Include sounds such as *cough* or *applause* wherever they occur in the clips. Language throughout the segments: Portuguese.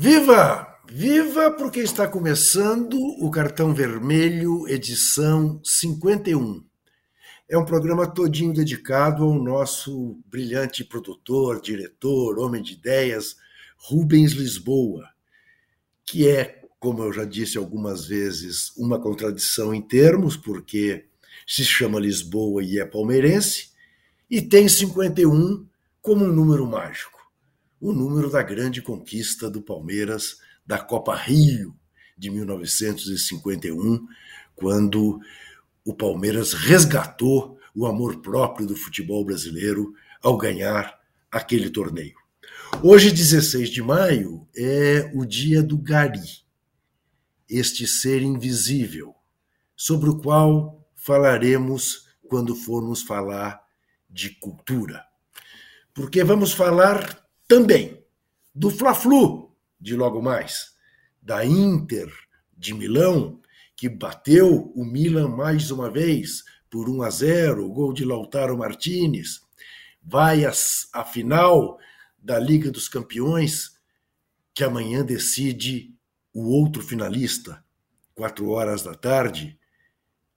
Viva! Viva porque está começando o Cartão Vermelho, edição 51. É um programa todinho dedicado ao nosso brilhante produtor, diretor, homem de ideias, Rubens Lisboa, que é, como eu já disse algumas vezes, uma contradição em termos, porque se chama Lisboa e é palmeirense, e tem 51 como um número mágico o número da grande conquista do Palmeiras da Copa Rio de 1951, quando o Palmeiras resgatou o amor próprio do futebol brasileiro ao ganhar aquele torneio. Hoje, 16 de maio, é o dia do Gari, este ser invisível, sobre o qual falaremos quando formos falar de cultura. Porque vamos falar também. Do Fla-Flu de logo mais, da Inter de Milão, que bateu o Milan mais uma vez por 1 a 0, gol de Lautaro Martinez, vai à final da Liga dos Campeões, que amanhã decide o outro finalista, quatro horas da tarde,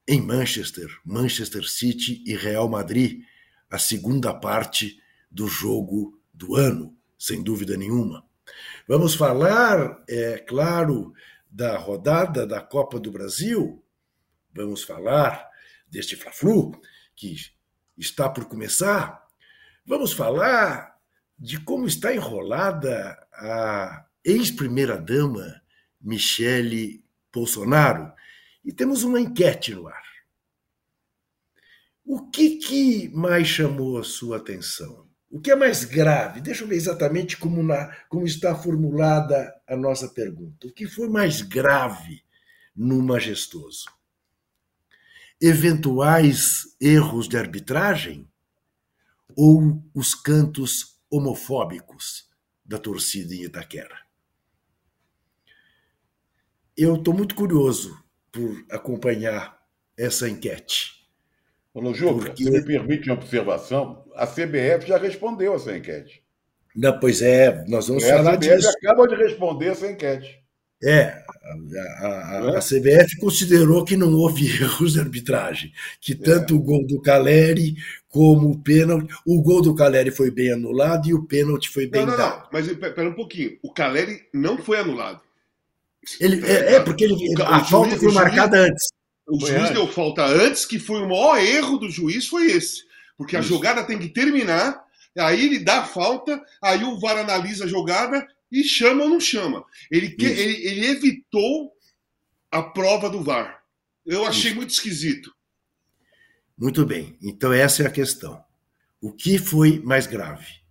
em Manchester, Manchester City e Real Madrid, a segunda parte do jogo do ano sem dúvida nenhuma. Vamos falar, é claro, da rodada da Copa do Brasil. Vamos falar deste Fla-Flu que está por começar. Vamos falar de como está enrolada a ex-primeira-dama Michele Bolsonaro. E temos uma enquete no ar. O que, que mais chamou a sua atenção? O que é mais grave? Deixa eu ver exatamente como, na, como está formulada a nossa pergunta. O que foi mais grave no majestoso? Eventuais erros de arbitragem ou os cantos homofóbicos da torcida em Itaquera? Eu estou muito curioso por acompanhar essa enquete. Ô, Juca, Porque... se me permite uma observação, a CBF já respondeu essa enquete. Não, pois é, nós vamos é, falar disso. A CBF acaba de responder essa enquete. É, a, a, a, CBF considerou que não houve *laughs* erros de arbitragem, que tanto é. o gol do Caleri como o pênalti. O gol do Caleri foi bem anulado e o pênalti foi bem não, não, dado. Não, mas espera um pouquinho. O Caleri não foi anulado. Ele, é, é porque ele, o, a o falta juiz, foi marcada juiz, antes. O juiz deu falta antes, que foi o maior erro do juiz, foi esse. Porque Isso. a jogada tem que terminar, aí ele dá falta, aí o VAR analisa a jogada e chama ou não chama. Ele, ele, ele evitou a prova do VAR. Eu achei Isso. muito esquisito. Muito bem. Então, essa é a questão. O que foi mais grave?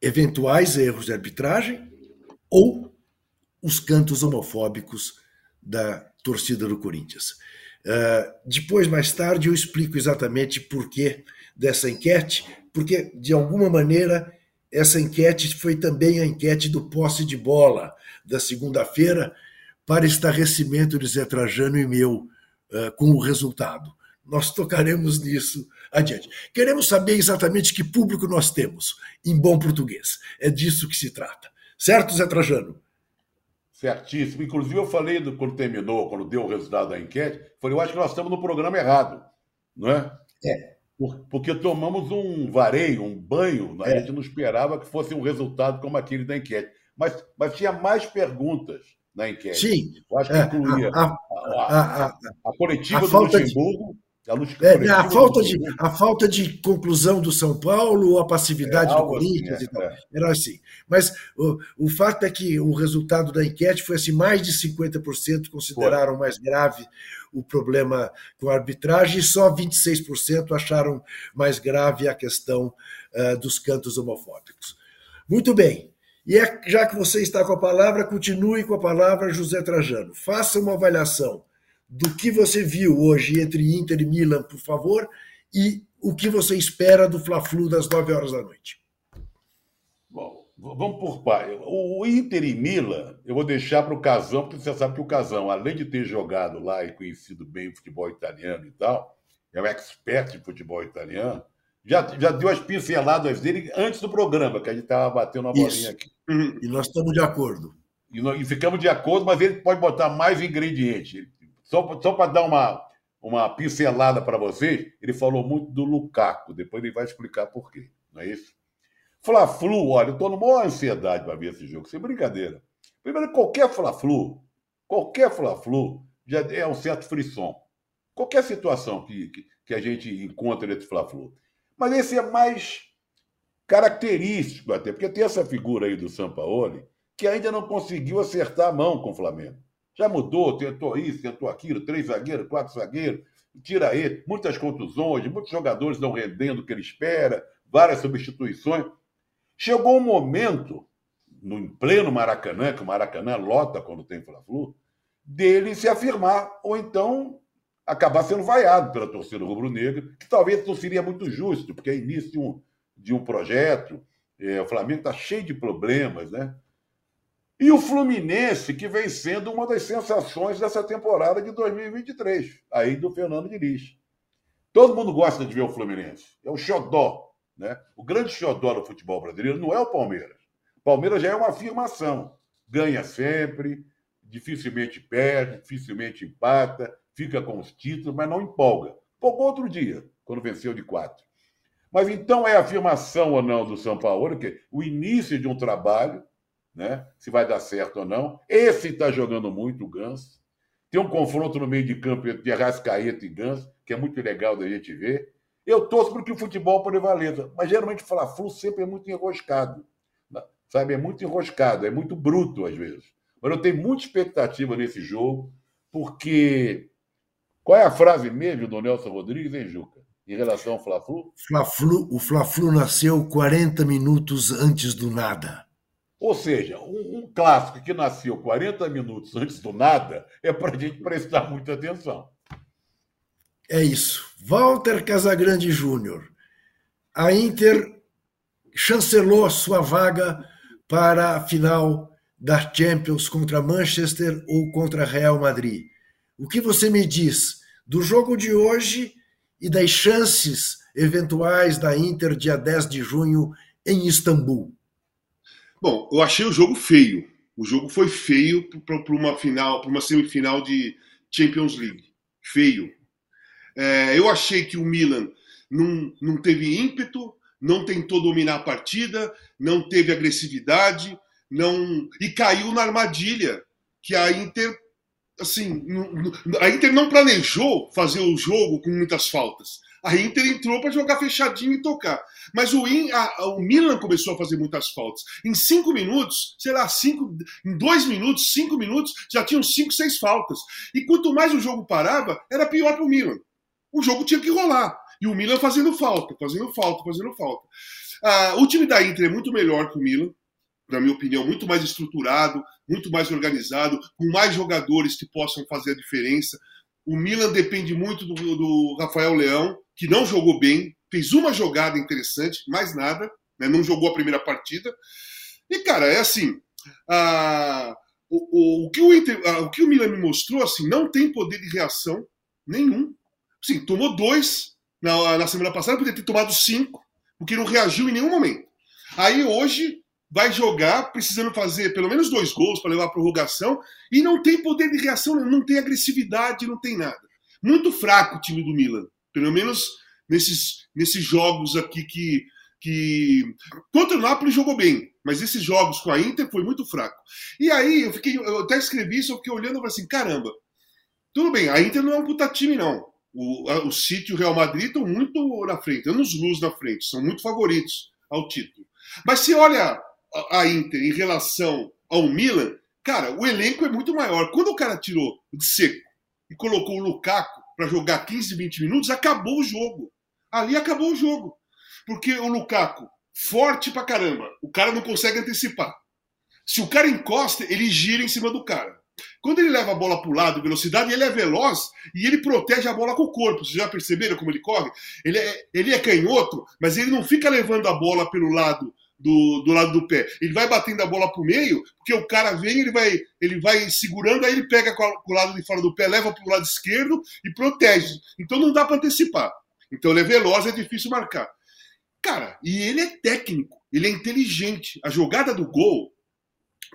Eventuais erros de arbitragem ou os cantos homofóbicos da torcida do Corinthians? Uh, depois, mais tarde, eu explico exatamente por que dessa enquete, porque, de alguma maneira, essa enquete foi também a enquete do posse de bola da segunda-feira para estarrecimento de Zé Trajano e meu uh, com o resultado. Nós tocaremos nisso adiante. Queremos saber exatamente que público nós temos, em bom português. É disso que se trata. Certo, Zé Trajano? Certíssimo. Inclusive, eu falei do, quando terminou, quando deu o resultado da enquete, falei, eu acho que nós estamos no programa errado, não é? É porque tomamos um vareio, um banho, a é. gente não esperava que fosse um resultado como aquele da enquete. Mas, mas tinha mais perguntas na enquete. Sim. Eu acho que é, incluía a, a, a, a coletiva do Luxemburgo. De... É, a, falta de, a falta de conclusão do São Paulo, a passividade é, do Corinthians assim, e tal. É. Era assim. Mas o, o fato é que o resultado da enquete foi assim: mais de 50% consideraram foi. mais grave o problema com a arbitragem e só 26% acharam mais grave a questão uh, dos cantos homofóbicos. Muito bem. E é, já que você está com a palavra, continue com a palavra, José Trajano. Faça uma avaliação do que você viu hoje entre Inter e Milan, por favor, e o que você espera do Fla-Flu das 9 horas da noite. Vamos por pai. O Inter e Milan, eu vou deixar para o Casão, porque você sabe que o Casão, além de ter jogado lá e conhecido bem o futebol italiano e tal, é um expert de futebol italiano, já, já deu as pinceladas dele antes do programa, que a gente estava batendo uma bolinha Isso. aqui. Uhum. E nós estamos de acordo. E, nós, e, ficamos de acordo, mas ele pode botar mais ingredientes. Só, só para dar uma, uma pincelada para vocês, ele falou muito do Lukaku. Depois ele vai explicar por quê. Não é isso? Fla-Flu, olha, eu estou numa maior ansiedade para ver esse jogo, sem brincadeira. Primeiro, qualquer Fla-Flu, qualquer Fla-Flu já é um certo frisson. Qualquer situação que, que, que a gente encontra nesse Fla-Flu. Mas esse é mais característico até, porque tem essa figura aí do Sampaoli que ainda não conseguiu acertar a mão com o Flamengo. Já mudou, tentou isso, tentou aquilo, três zagueiros, quatro zagueiros, tira ele, muitas contusões, muitos jogadores não rendendo o que ele espera, várias substituições. Chegou um momento, no pleno Maracanã, que o Maracanã lota quando tem Fla-Flu, dele se afirmar, ou então acabar sendo vaiado pela torcida rubro-negra, que talvez não seria muito justo, porque é início de um, de um projeto, é, o Flamengo está cheio de problemas, né? E o Fluminense, que vem sendo uma das sensações dessa temporada de 2023, aí do Fernando Diniz. Todo mundo gosta de ver o Fluminense. É o xodó. Né? O grande xodó do futebol brasileiro não é o Palmeiras. O Palmeiras já é uma afirmação. Ganha sempre, dificilmente perde, dificilmente empata, fica com os títulos, mas não empolga. Empolgou outro dia, quando venceu de quatro. Mas então é afirmação ou não do São Paulo, que o início de um trabalho, né? se vai dar certo ou não. Esse está jogando muito, o Ganso. Tem um confronto no meio de campo entre Arrascaeta e Ganso, que é muito legal da gente ver. Eu torço para que o futebol prevaleça, mas geralmente falar Flu sempre é muito enroscado. Sabe? É muito enroscado, é muito bruto às vezes. Mas eu tenho muita expectativa nesse jogo, porque qual é a frase mesmo do Nelson Rodrigues, hein, Juca? Em relação ao Fla-Flu? Fla-Flu, o Fla-Flu nasceu 40 minutos antes do nada. Ou seja, um, um, clássico que nasceu 40 minutos antes do nada é para a *laughs* gente prestar muita atenção. É isso. Walter Casagrande Júnior. A Inter chancelou sua vaga para a final da Champions contra Manchester ou contra Real Madrid. O que você me diz do jogo de hoje e das chances eventuais da Inter dia 10 de junho em Istambul? Bom, eu achei o jogo feio. O jogo foi feio para uma final, para uma semifinal de Champions League. Feio. É, eu achei que o Milan não, não teve ímpeto, não tentou dominar a partida, não teve agressividade, não e caiu na armadilha que a Inter assim, a Inter não planejou fazer o jogo com muitas faltas. A Inter entrou para jogar fechadinho e tocar. Mas o, In, a, o, Milan começou a fazer muitas faltas. Em cinco minutos, sei lá, cinco, em dois minutos, cinco minutos, já tinham cinco, seis faltas. E quanto mais o jogo parava, era pior para o Milan. O jogo tinha que rolar. E o Milan fazendo falta, fazendo falta, fazendo falta. Ah, o time da Inter é muito melhor que o Milan na minha opinião, muito mais estruturado, muito mais organizado, com mais jogadores que possam fazer a diferença. O Milan depende muito do, do Rafael Leão, que não jogou bem, fez uma jogada interessante, mais nada, né? não jogou a primeira partida. E, cara, é assim. O, o, o, que o, Inter, o que o Milan me mostrou, assim, não tem poder de reação nenhum. Sim, tomou dois na, na semana passada, poderia ter tomado cinco, porque não reagiu em nenhum momento. Aí hoje vai jogar precisando fazer pelo menos dois gols para levar a prorrogação e não tem poder de reação, não tem agressividade, não tem nada. Muito fraco o time do Milan, pelo menos nesses, nesses jogos aqui que, que. Contra o Napoli jogou bem, mas esses jogos com a Inter foi muito fraco. E aí eu fiquei, eu até escrevi isso, eu fiquei olhando e falei assim: caramba, tudo bem, a Inter não é um puta time, não. O, a, o City e o Real Madrid estão muito na frente, anos luz na frente, são muito favoritos ao título. Mas se olha a Inter em relação ao Milan, cara, o elenco é muito maior. Quando o cara tirou de seco e colocou o Lukaku para jogar 15, 20 minutos, acabou o jogo. Ali acabou o jogo. Porque o Lukaku, forte pra caramba, o cara não consegue antecipar. Se o cara encosta, ele gira em cima do cara. Quando ele leva a bola para o lado, velocidade, ele é veloz e ele protege a bola com o corpo. Vocês já perceberam como ele corre? Ele é, ele é canhoto, mas ele não fica levando a bola pelo lado do, do lado do pé. Ele vai batendo a bola para o meio, porque o cara vem, ele vai, ele vai segurando, aí ele pega com, o lado de fora do pé, leva para o lado esquerdo e protege. Então não dá para antecipar. Então ele é veloz, é difícil marcar. Cara, e ele é técnico, ele é inteligente. A jogada do gol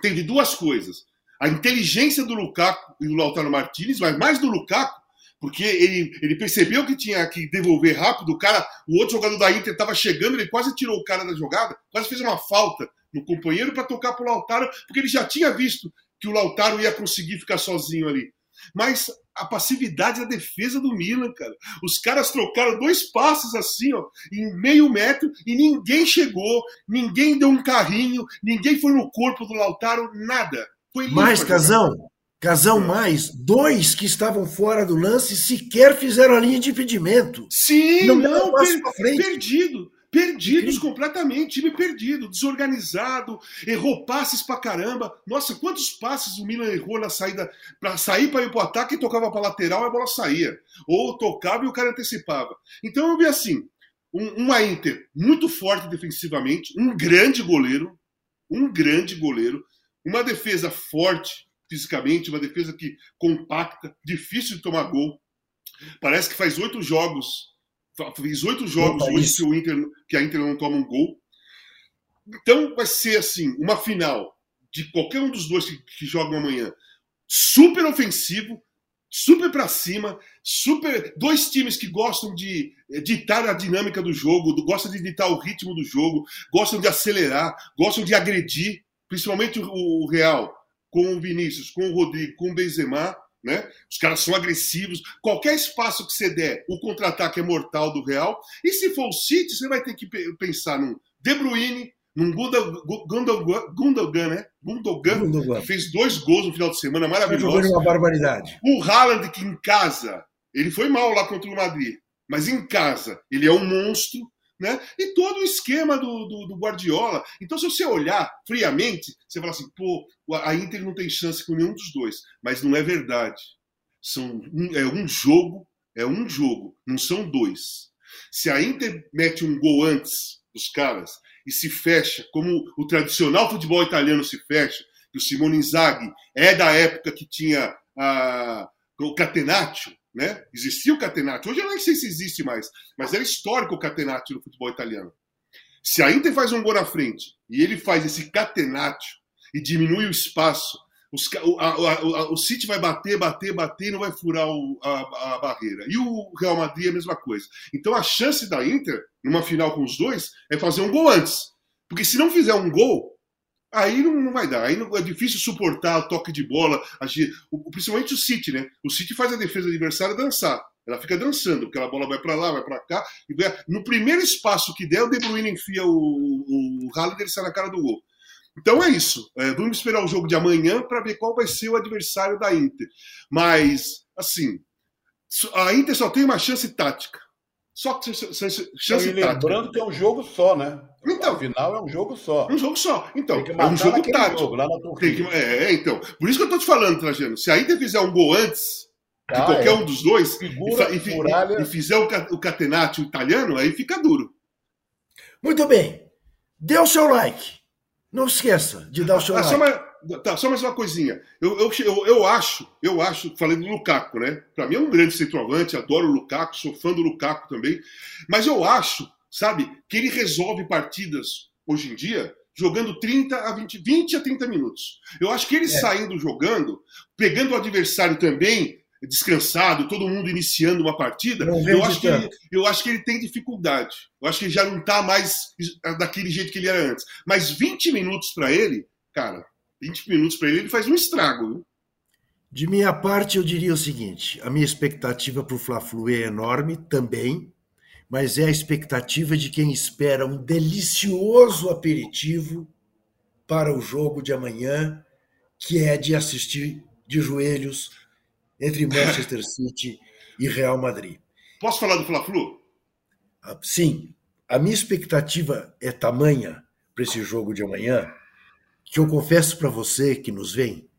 teve duas coisas. A inteligência do Lukaku e do Lautaro Martinez, mas mais do Lukaku, porque ele, ele percebeu que tinha que devolver rápido. O cara, o outro jogador da Inter estava chegando, ele quase tirou o cara da jogada, quase fez uma falta no companheiro para tocar para o Lautaro, porque ele já tinha visto que o Lautaro ia conseguir ficar sozinho ali. Mas a passividade da defesa do Milan, cara. Os caras trocaram dois passes assim, ó, em meio metro e ninguém chegou, ninguém deu um carrinho, ninguém foi no corpo do Lautaro, nada. Foi Mais, Casão, Casão mais, dois que estavam fora do lance sequer fizeram a linha de impedimento. Sim, não, não per, perdido. Perdidos completamente, time perdido, desorganizado, errou passes pra caramba. Nossa, quantos passes o Milan errou na saída para sair para ir pro ataque e tocava pra lateral e a bola saía. Ou tocava e o cara antecipava. Então eu vi assim: um, uma Inter muito forte defensivamente, um grande goleiro, um grande goleiro, uma defesa forte fisicamente, uma defesa que compacta, difícil de tomar gol. Parece que faz oito jogos Fiz oito jogos Opa, hoje que, o Inter, que a Inter não toma um gol. Então vai ser assim, uma final de qualquer um dos dois que, que jogam amanhã. Super ofensivo, super para cima, super dois times que gostam de ditar a dinâmica do jogo, gostam de ditar o ritmo do jogo, gostam de acelerar, gostam de agredir, principalmente o Real com o Vinícius, com o Rodrigo, com o Benzema né? Os caras são agressivos. Qualquer espaço que você der, o contra-ataque é mortal do Real. E se for o City, você vai ter que pensar num De Bruyne, num Gundogan, Gundogan, né? Gundogan, Gundogan, que fez dois gols no final de semana, maravilhoso. uma barbaridade. O Haaland, que em casa, ele foi mal lá contra o Madrid, mas em casa ele é um monstro né? E todo o esquema do, do, do, Guardiola. Então, se você olhar friamente, você fala assim, pô, a Inter não tem chance com nenhum dos dois. Mas não é verdade. São um, é um jogo, é um jogo, não são dois. Se a Inter mete um gol antes dos caras e se fecha, como o tradicional futebol italiano se fecha, que o Simone Inzaghi é da época que tinha a, o Catenaccio, né? Existia o catenaccio. Hoje eu nem sei se existe mais, mas era histórico o catenaccio no futebol italiano. Se a Inter faz um gol na frente e ele faz esse catenaccio e diminui o espaço, os, a, a, a, o City vai bater, bater, bater e não vai furar o, a, barreira. E o Real Madrid é a mesma coisa. Então a chance da Inter, numa final com os dois, é fazer um gol antes. Porque se não fizer um gol, Aí não, não vai dar, aí não, é difícil suportar o toque de bola, agir, o, principalmente o City, né? O City faz a defesa adversária dançar. Ela fica dançando, porque a bola vai para lá, vai para cá. E vai... No primeiro espaço que der, o De Bruyne enfia o, o, o Haaland, ele sai na cara do gol. Então é isso. É, vamos esperar o jogo de amanhã para ver qual vai ser o adversário da Inter. Mas, assim, a Inter só tem uma chance tática. Só chance e lembrando que é um jogo só, né? Então, Afinal, é um jogo só. Um jogo só. Então, é um jogo tático. Jogo, lá na que, é, então. Por isso que eu tô te falando, Trajano. Se a Inter fizer um gol antes de ah, qualquer é. um dos dois Figura, e, e, e, fizer o, o catenaccio italiano, aí fica duro. Muito bem. Dê o seu like. Não esqueça de dar o seu ah, like. Só mais, tá, só mais uma coisinha. Eu, eu, eu, eu, acho, eu acho, falei do Lukaku, né? Para mim é um grande centroavante, adoro o Lukaku, sou fã do Lukaku também. Mas eu acho, sabe, que ele resolve partidas hoje em dia jogando 30 a 20, 20 a 30 minutos. Eu acho que ele é. saindo jogando, pegando o adversário também descansado, todo mundo iniciando uma partida, eu acho, que ele, eu acho que ele tem dificuldade. Eu acho que ele já não está mais daquele jeito que ele era antes. Mas 20 minutos para ele, cara, 20 minutos para ele, ele faz um estrago. Viu? De minha parte, eu diria o seguinte: a minha expectativa para o Fla-Flu é enorme também, mas é a expectativa de quem espera um delicioso aperitivo para o jogo de amanhã, que é de assistir de joelhos entre Manchester *laughs* City e Real Madrid. Posso falar do Fla-Flu? Ah, sim. A minha expectativa é tamanha para esse jogo de amanhã que eu confesso para você que nos vem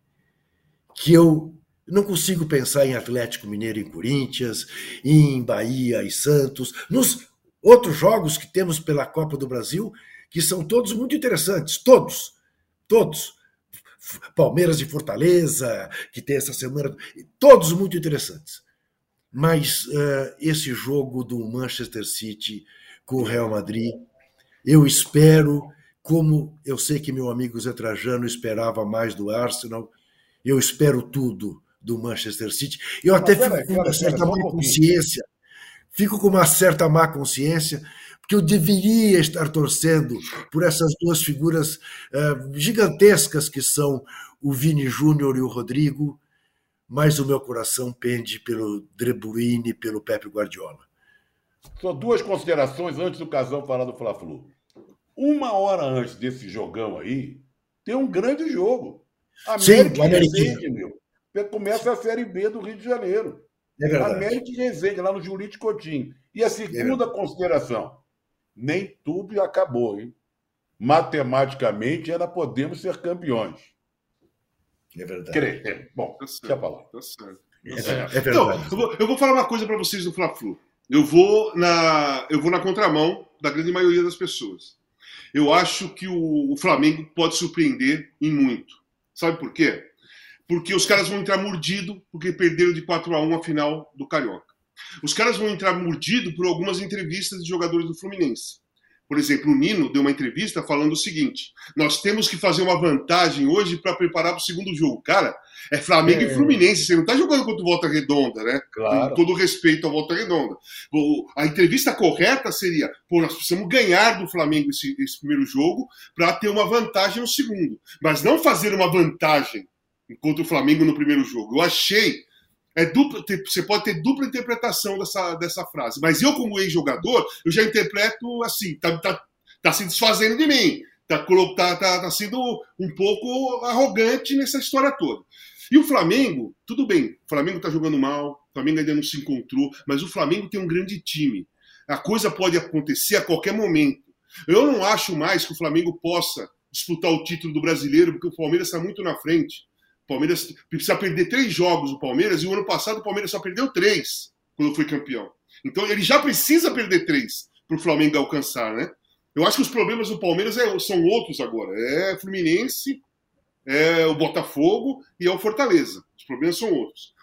que eu não consigo pensar em Atlético Mineiro e Corinthians, em Bahia e Santos, nos outros jogos que temos pela Copa do Brasil, que são todos muito interessantes, todos, todos. Palmeiras e Fortaleza, que tem essa semana, todos muito interessantes. Mas uh, esse jogo do Manchester City com o Real Madrid Eu espero, como eu sei que meu amigo Zé Trajano esperava mais do Arsenal, eu espero tudo do Manchester City. Eu até fico com uma certa má consciência, fico com uma certa má consciência, porque eu deveria estar torcendo por essas duas figuras uh, gigantescas que são o Vini Júnior e o Rodrigo, mas o meu coração pende pelo De Bruyne e pelo Pepe Guardiola. Só duas considerações antes do casal falar do Fla-Flu. Uma hora antes desse jogão aí, tem um grande jogo. América Sim, Resende, meu. Começa a Série B do Rio de Janeiro. É verdade. América e Resende, lá no Julite Coutinho. E a segunda é consideração, nem tudo acabou, hein? Matematicamente, ainda podemos ser campeões. É verdade. Crer. Bom, tá certo, falar. Tá certo. É, é verdade. Então, eu vou, eu vou falar uma coisa para vocês do Fla-Flu. Eu vou na eu vou na contramão da grande maioria das pessoas. Eu acho que o, o Flamengo pode surpreender em muito. Sabe por quê? Porque os caras vão entrar mordido porque perderam de 4 a 1 a final do Carioca. Os caras vão entrar mordido por algumas entrevistas de jogadores do Fluminense. Por exemplo, o Nino deu uma entrevista falando o seguinte: nós temos que fazer uma vantagem hoje para preparar para o segundo jogo. Cara, é Flamengo é. e Fluminense. Você não está jogando contra o Volta Redonda, né? Claro. Com todo respeito ao Volta Redonda. A entrevista correta seria: pô, nós precisamos ganhar do Flamengo esse, esse primeiro jogo para ter uma vantagem no segundo. Mas não fazer uma vantagem contra o Flamengo no primeiro jogo. Eu achei é dupla, você pode ter dupla interpretação dessa, dessa frase, mas eu, como ex-jogador, eu já interpreto assim: tá, tá, tá se desfazendo de mim, tá, tá, tá, tá sendo um pouco arrogante nessa história toda. E o Flamengo, tudo bem, o Flamengo tá jogando mal, o Flamengo ainda não se encontrou, mas o Flamengo tem um grande time. A coisa pode acontecer a qualquer momento. Eu não acho mais que o Flamengo possa disputar o título do brasileiro, porque o Palmeiras está muito na frente. Palmeiras precisa perder três jogos o Palmeiras, e o ano passado o Palmeiras só perdeu três quando foi campeão. Então ele já precisa perder três para o Flamengo alcançar, né? Eu acho que os problemas do Palmeiras é, são outros agora. É Fluminense, é o Botafogo e é o Fortaleza. Os problemas são outros.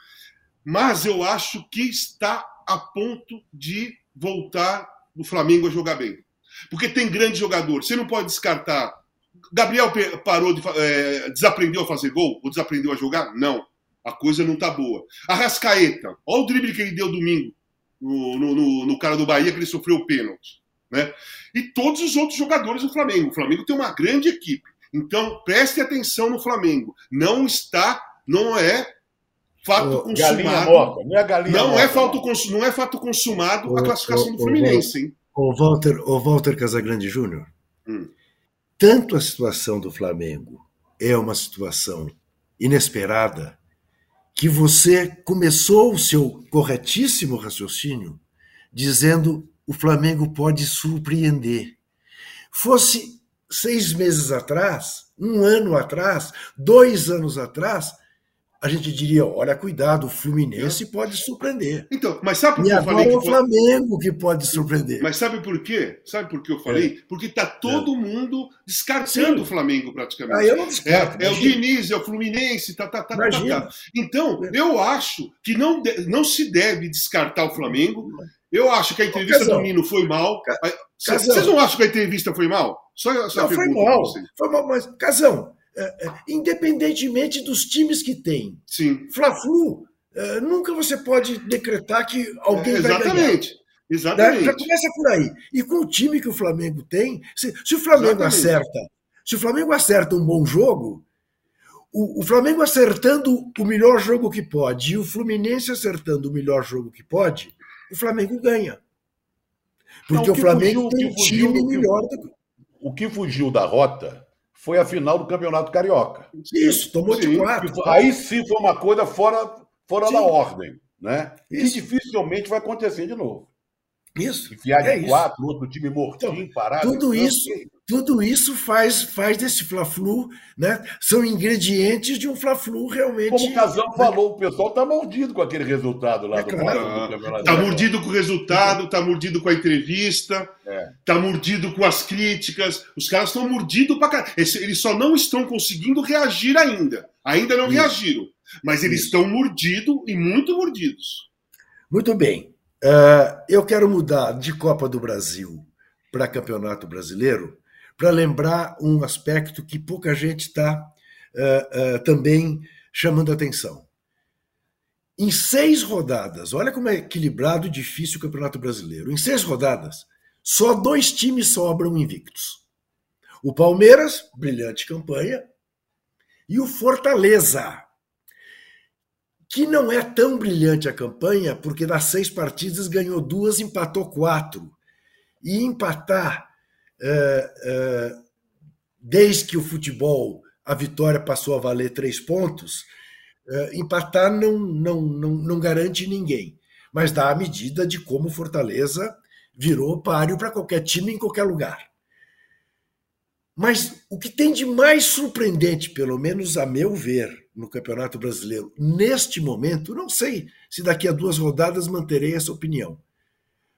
Mas eu acho que está a ponto de voltar o Flamengo a jogar bem. Porque tem grande jogador. Você não pode descartar Gabriel parou de é, desaprendeu a fazer gol ou desaprendeu a jogar? Não. A coisa não tá boa. A Rascaeta, olha o drible que ele deu domingo no, no, no cara do Bahia, que ele sofreu o pênalti. Né? E todos os outros jogadores do Flamengo. O Flamengo tem uma grande equipe. Então, preste atenção no Flamengo. Não está, não é fato consumado. Morta, não é, galinha não, é fato, não é fato consumado oh, a classificação oh, do Fluminense, hein? O Walter, o Walter Casagrande Júnior. Hum tanto a situação do Flamengo é uma situação inesperada que você começou o seu corretíssimo raciocínio dizendo o Flamengo pode surpreender. Fosse seis meses atrás, um ano atrás, dois anos atrás, a gente diria: olha, cuidado, o Fluminense pode surpreender. Então, mas sabe por que eu falei? É o Flamengo que pode surpreender. Mas sabe por quê? Sabe por que eu falei? É. Porque está todo é. mundo descartando Sim. o Flamengo praticamente. Ah, eu não descarto, é, é o Diniz, é o Fluminense, tá, tá, tá, tá, tá. Então, é. eu acho que não, não se deve descartar o Flamengo. Eu acho que a entrevista do Nino foi mal. Vocês não acham que a entrevista foi mal? Só, só não, foi mal. Foi mal, mas, Casão, é, é, independentemente dos times que tem. Sim. Fla-Flu, é, nunca você pode decretar que alguém é, vai ganhar. Exatamente. Já começa por aí. E com o time que o Flamengo tem, se, se o Flamengo exatamente. acerta, se o Flamengo acerta um bom jogo, o, o, Flamengo acertando o melhor jogo que pode e o Fluminense acertando o melhor jogo que pode, o Flamengo ganha. Porque Não, o, o Flamengo fugiu, tem um time melhor do que. O que fugiu da rota foi a final do Campeonato Carioca. Isso, tomou sim, de quatro. Aí sim foi uma coisa fora, fora da ordem, né? Isso. Que dificilmente vai acontecer de novo. Isso. Enfiar de é quatro, isso. outro time mortinho, então, parado. Tudo isso, tudo isso faz, faz desse Fla-Flu, né? São ingredientes de um Fla-Flu realmente. Como o Casão falou, o pessoal está mordido com aquele resultado lá é do, claro. Está mordido com o resultado, está mordido com a entrevista, está é. Tá mordido com as críticas. Os caras estão mordidos para caralho. Eles só não estão conseguindo reagir ainda. Ainda não isso. reagiram. Mas eles isso. estão mordidos e muito mordidos. Muito bem. Uh, eu quero mudar de Copa do Brasil para campeonato brasileiro para lembrar um aspecto que pouca gente está uh, uh, também chamando atenção. Em seis rodadas, olha como é equilibrado e difícil o Campeonato Brasileiro. Em seis rodadas, só dois times sobram invictos. O Palmeiras, brilhante campanha, e o Fortaleza, que não é tão brilhante a campanha, porque das seis partidas ganhou duas, empatou quatro. E empatar, desde que o futebol, a vitória passou a valer três pontos, é, empatar não, não, não, não garante ninguém, mas dá a medida de como Fortaleza virou páreo para qualquer time em qualquer lugar. Mas o que tem de mais surpreendente, pelo menos a meu ver, no Campeonato Brasileiro, neste momento, não sei se daqui a duas rodadas manterei essa opinião.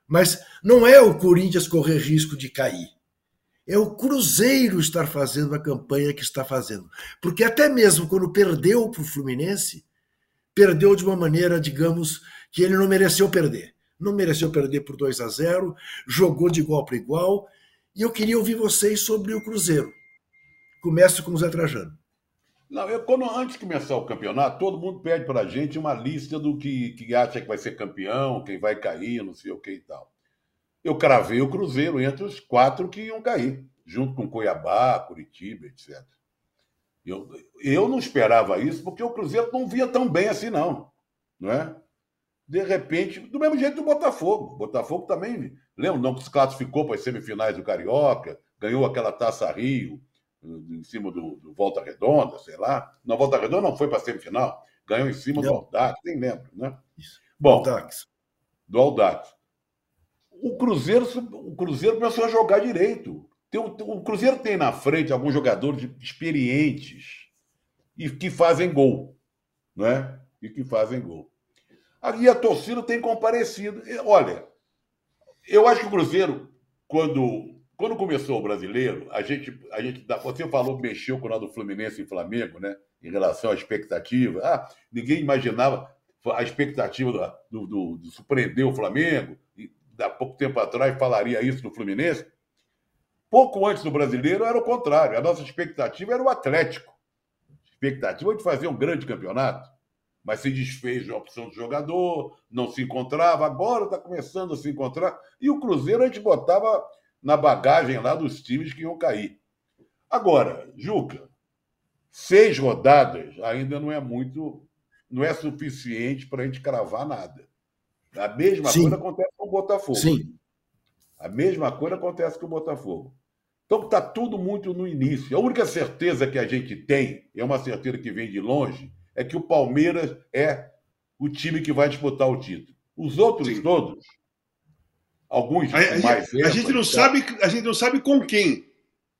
Mas não é o Corinthians correr risco de cair. É o Cruzeiro estar fazendo a campanha que está fazendo. Porque até mesmo quando perdeu para o Fluminense, perdeu de uma maneira, digamos, que ele não mereceu perder. Não mereceu perder por 2 a 0, jogou de igual para igual. E eu queria ouvir vocês sobre o Cruzeiro. Começo com o Zé Trajano. Não, eu, quando, antes de começar o campeonato, todo mundo pede para a gente uma lista do que, que acha que vai ser campeão, quem vai cair, não sei o que e tal. Eu cravei o Cruzeiro entre os quatro que iam cair, junto com Cuiabá, Curitiba, etc. Eu, eu não esperava isso, porque o Cruzeiro não via tão bem assim, não. não é? De repente, do mesmo jeito do Botafogo. O Botafogo também, lembra, não se classificou para as semifinais do Carioca, ganhou aquela taça Rio, em cima do, do, Volta Redonda, sei lá. Não, Volta Redonda não foi para a semifinal. Ganhou em cima não. do Aldax, nem lembro, né? Isso. Bom, Aldax. do Aldax. O Cruzeiro, o Cruzeiro começou a jogar direito. Tem, o Cruzeiro tem na frente alguns jogadores experientes e que fazem gol, não é? E que fazem gol. E a torcida tem comparecido. Olha, eu acho que o Cruzeiro, quando quando começou o brasileiro, a gente, a gente você falou que mexeu com o do Fluminense e Flamengo, né? Em relação à expectativa. Ah, ninguém imaginava a expectativa do, do, do surpreender o Flamengo. Há pouco tempo atrás falaria isso do Fluminense. Pouco antes do brasileiro era o contrário. A nossa expectativa era o Atlético. Expectativa de fazer um grande campeonato. Mas se desfez a opção de jogador, não se encontrava. Agora está começando a se encontrar. E o Cruzeiro a gente botava na bagagem lá dos times que iam cair. Agora, Juca, seis rodadas ainda não é muito, não é suficiente para a gente cravar nada. A mesma Sim. coisa acontece o Botafogo. Sim. A mesma coisa acontece com o Botafogo. Então está tudo muito no início. A única certeza que a gente tem, é uma certeza que vem de longe, é que o Palmeiras é o time que vai disputar o título. Os outros Sim. todos alguns a, mais a, a gente não sabe A gente não sabe com quem.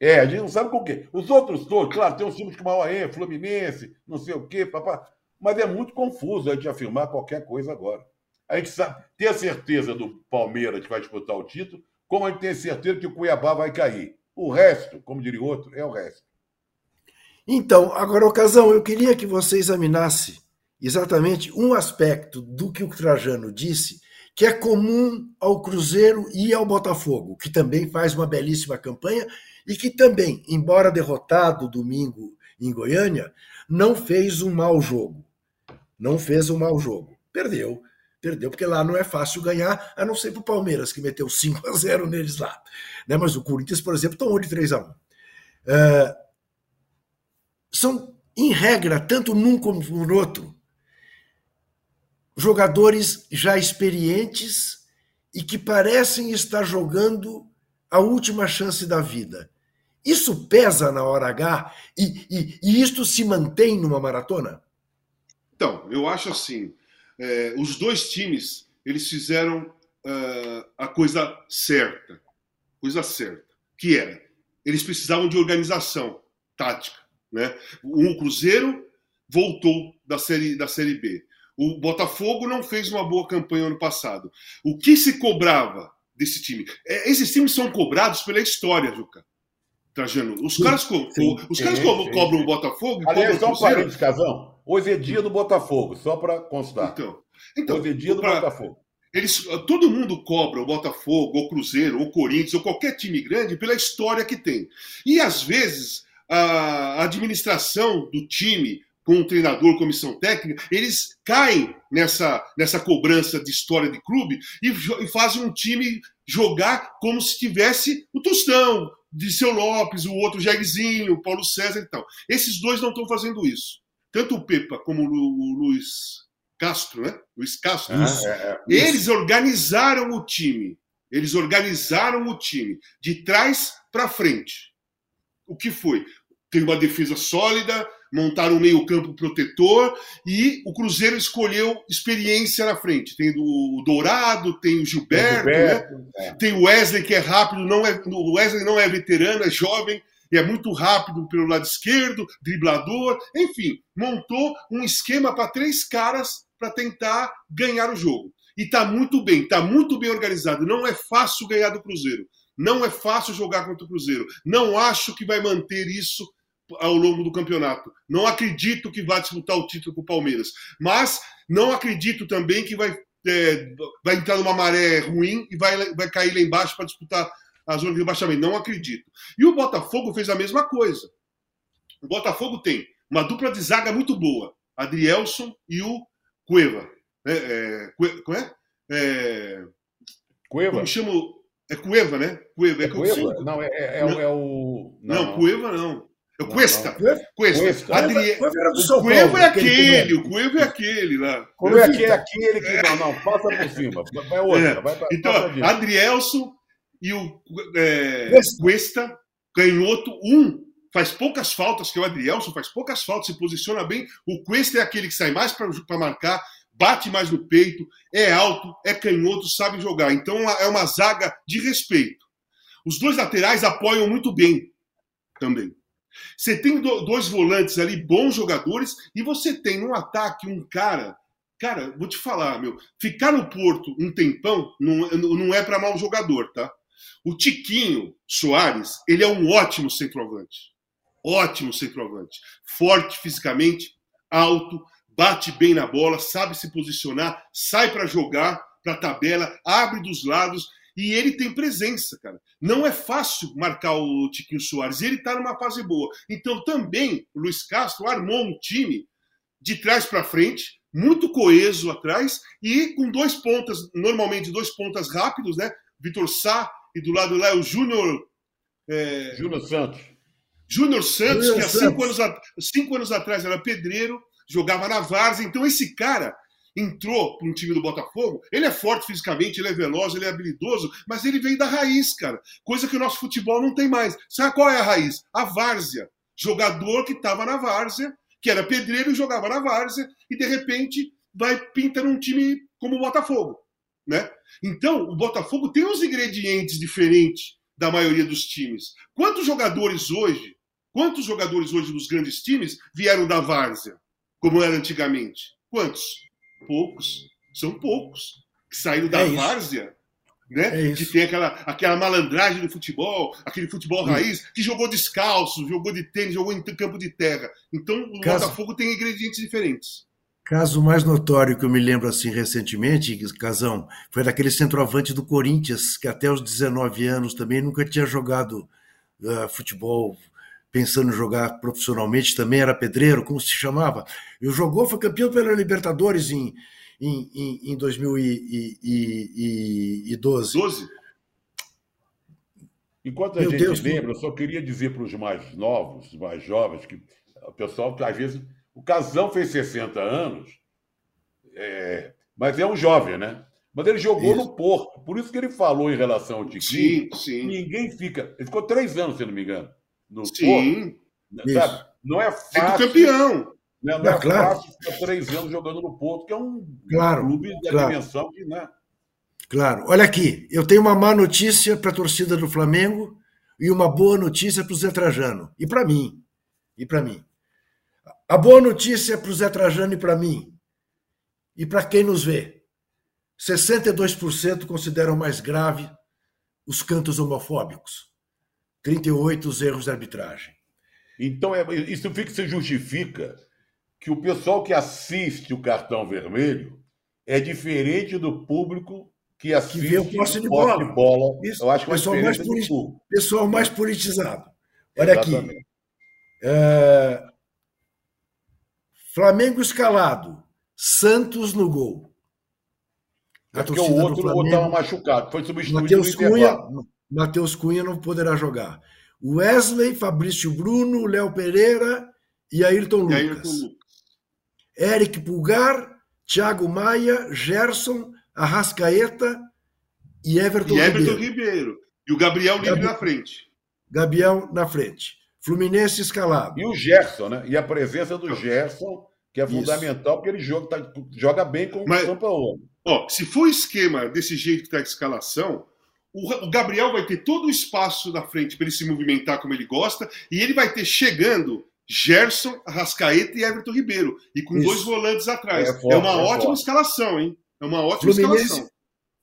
É, a gente não sabe com quem. Os outros todos, claro, tem os times como a OAE, Fluminense, não sei o quê, papá. Mas é muito confuso a gente afirmar qualquer coisa agora. A gente sabe, tem a certeza do Palmeiras que vai disputar o título, como a gente tem certeza que o Cuiabá vai cair. O resto, como diria outro, é o resto. Então, agora, ocasião, eu queria que você examinasse exatamente um aspecto do que o Trajano disse que é comum ao Cruzeiro e ao Botafogo, que também faz uma belíssima campanha e que também, embora derrotado domingo em Goiânia, não fez um mau jogo. Não fez um mau jogo. Perdeu. Perdeu, porque lá não é fácil ganhar, a não ser para o Palmeiras, que meteu 5 a 0 neles lá. Né? Mas o Corinthians, por exemplo, tomou de 3 a 1 é... São, em regra, tanto num como no outro, jogadores já experientes e que parecem estar jogando a última chance da vida. Isso pesa na hora H e, e, e isto se mantém numa maratona? Então, eu acho assim: é, os dois times eles fizeram uh, a coisa certa, coisa certa, que era eles precisavam de organização tática, né? O Cruzeiro voltou da série da série B. O Botafogo não fez uma boa campanha ano passado. O que se cobrava desse time? É, esses times são cobrados pela história, Juca. Trajano. Os sim, caras, co sim, os sim, caras co cobram o Botafogo. Aliás, só um parênteses, Casão. Hoje é dia do Botafogo, só para constar. Então, então Hoje é dia do pra, Botafogo. eles, todo mundo cobra o Botafogo, o Cruzeiro, o Corinthians, ou qualquer time grande pela história que tem. E às vezes a administração do time, com o treinador, comissão técnica, eles caem nessa, nessa cobrança de história de clube e, e fazem um time jogar como se tivesse o Tostão, de seu Lopes, o outro Jairzinho, o Paulo César e tal. Esses dois não estão fazendo isso. Tanto o Pepa como o Luiz Castro, né? Luiz Castro. Ah, é, é, eles organizaram o time. Eles organizaram o time de trás para frente. O que foi? Tem uma defesa sólida, montaram um meio-campo protetor e o Cruzeiro escolheu experiência na frente. Tem o Dourado, tem o Gilberto, o Gilberto né? é. tem o Wesley que é rápido, não é, o Wesley não é veterano, é jovem é muito rápido pelo lado esquerdo, driblador, enfim, montou um esquema para três caras para tentar ganhar o jogo. E está muito bem, está muito bem organizado. Não é fácil ganhar do Cruzeiro. Não é fácil jogar contra o Cruzeiro. Não acho que vai manter isso ao longo do campeonato. Não acredito que vai disputar o título com o Palmeiras. Mas não acredito também que vai, é, vai entrar numa maré ruim e vai, vai cair lá embaixo para disputar a zona de rebaixamento. Não acredito. E o Botafogo fez a mesma coisa. O Botafogo tem uma dupla de zaga muito boa. Adrielson e o Cueva. É, é, como é? é Cueva? Como chama? É Cueva, né? Cueva. É, é Cueva? Não, é, é, não, é o. Não, não, Cueva não. É o Cuesta. Cuesta. Cuesta. Adri... O Cueva é aquele, o Cueva é aquele lá. Como é aquele, aquele que. Não, não, passa por cima. Vai outra. É. Vai, então, Adrielson e o é, Cuesta, canhoto, um faz poucas faltas, que é o Adrielson faz poucas faltas, se posiciona bem. O Cuesta é aquele que sai mais para marcar, bate mais no peito, é alto, é canhoto, sabe jogar. Então é uma zaga de respeito. Os dois laterais apoiam muito bem também. Você tem dois volantes ali, bons jogadores, e você tem no ataque um cara. Cara, vou te falar, meu. Ficar no Porto um tempão não, não é para mau jogador, tá? O Tiquinho Soares, ele é um ótimo centroavante. Ótimo centroavante. Forte fisicamente, alto, bate bem na bola, sabe se posicionar, sai para jogar, para tabela, abre dos lados e ele tem presença, cara. Não é fácil marcar o Tiquinho Soares, ele está numa fase boa. Então também o Luiz Castro armou um time de trás para frente, muito coeso atrás e com dois pontas, normalmente dois pontas rápidos, né? Vitor Sá e do lado lá é o Júnior. É... Júnior Santos. Júnior Santos, Júnior que há cinco anos, cinco anos atrás era pedreiro, jogava na Várzea. Então, esse cara entrou para um time do Botafogo. Ele é forte fisicamente, ele é veloz, ele é habilidoso, mas ele veio da raiz, cara. Coisa que o nosso futebol não tem mais. Sabe qual é a raiz? A várzea. Jogador que estava na várzea, que era pedreiro e jogava na várzea, e de repente vai pinta num time como o Botafogo. Né? Então, o Botafogo tem uns ingredientes diferentes da maioria dos times. Quantos jogadores hoje Quantos jogadores hoje dos grandes times vieram da várzea, como era antigamente? Quantos? Poucos. São poucos. Que saíram da é várzea, né? É que tem aquela, aquela malandragem do futebol, aquele futebol raiz, que jogou descalço, jogou de tênis, jogou em campo de terra. Então, o. Botafogo tem ingredientes diferentes. Caso mais notório que eu me lembro assim recentemente, Casão, foi daquele centroavante do Corinthians, que até os 19 anos também nunca tinha jogado uh, futebol pensando em jogar profissionalmente, também era pedreiro, como se chamava. E jogou, foi campeão pela Libertadores em, em, em, em 2012. 12? Enquanto a Meu gente Deus, lembra, eu só queria dizer para os mais novos, mais jovens, que o pessoal que às vezes. O Casão fez 60 anos, é, mas é um jovem, né? Mas ele jogou isso. no Porto. Por isso que ele falou em relação ao Tiquinho. Sim, sim. Ninguém fica. Ele ficou três anos, se não me engano no Sim. Porto. Sabe? Não é fácil. É campeão. Né? Não é, é claro. fácil ficar três anos jogando no Porto, que é um claro, clube da claro. dimensão que, né? Claro. Olha aqui, eu tenho uma má notícia para a torcida do Flamengo e uma boa notícia para o Zé Trajano. E para mim. E para mim. A boa notícia para o Zé Trajano e para mim. E para quem nos vê. 62% consideram mais grave os cantos homofóbicos. 38 os erros de arbitragem. Então, é, isso fica, se justifica que o pessoal que assiste o cartão vermelho é diferente do público que assiste que vê o posse de bola. de bola. Isso. Eu acho que é pessoal mais, público. pessoal mais politizado. Olha aqui. Exatamente. é, Flamengo escalado. Santos no gol. É porque o outro estava machucado. Foi substituído no Matheus Cunha. Matheus Cunha não poderá jogar. Wesley, Fabrício Bruno, Léo Pereira e Ayrton E Lucas. Ayrton Lucas. Eric Pulgar, Thiago Maia, Gerson, Arrascaeta e Everton, E Everton Ribeiro. Ribeiro. E o Gabriel livre Gabi- na frente. Gabriel na frente. Fluminense escalado. E o Gerson, né? E a presença do Gerson, que é Isso. fundamental, porque ele joga, tá- joga bem com Mas- o Sampaoli. Ó, se for o esquema desse jeito que está a escalação, o, o Gabriel vai ter todo o espaço na frente para ele se movimentar como ele gosta, e ele vai ter chegando Gerson, Arrascaeta e Everton Ribeiro, e com Isso. dois volantes atrás. É É, forte, uma é ótima forte. escalação, hein? É uma ótima Fluminense, escalação.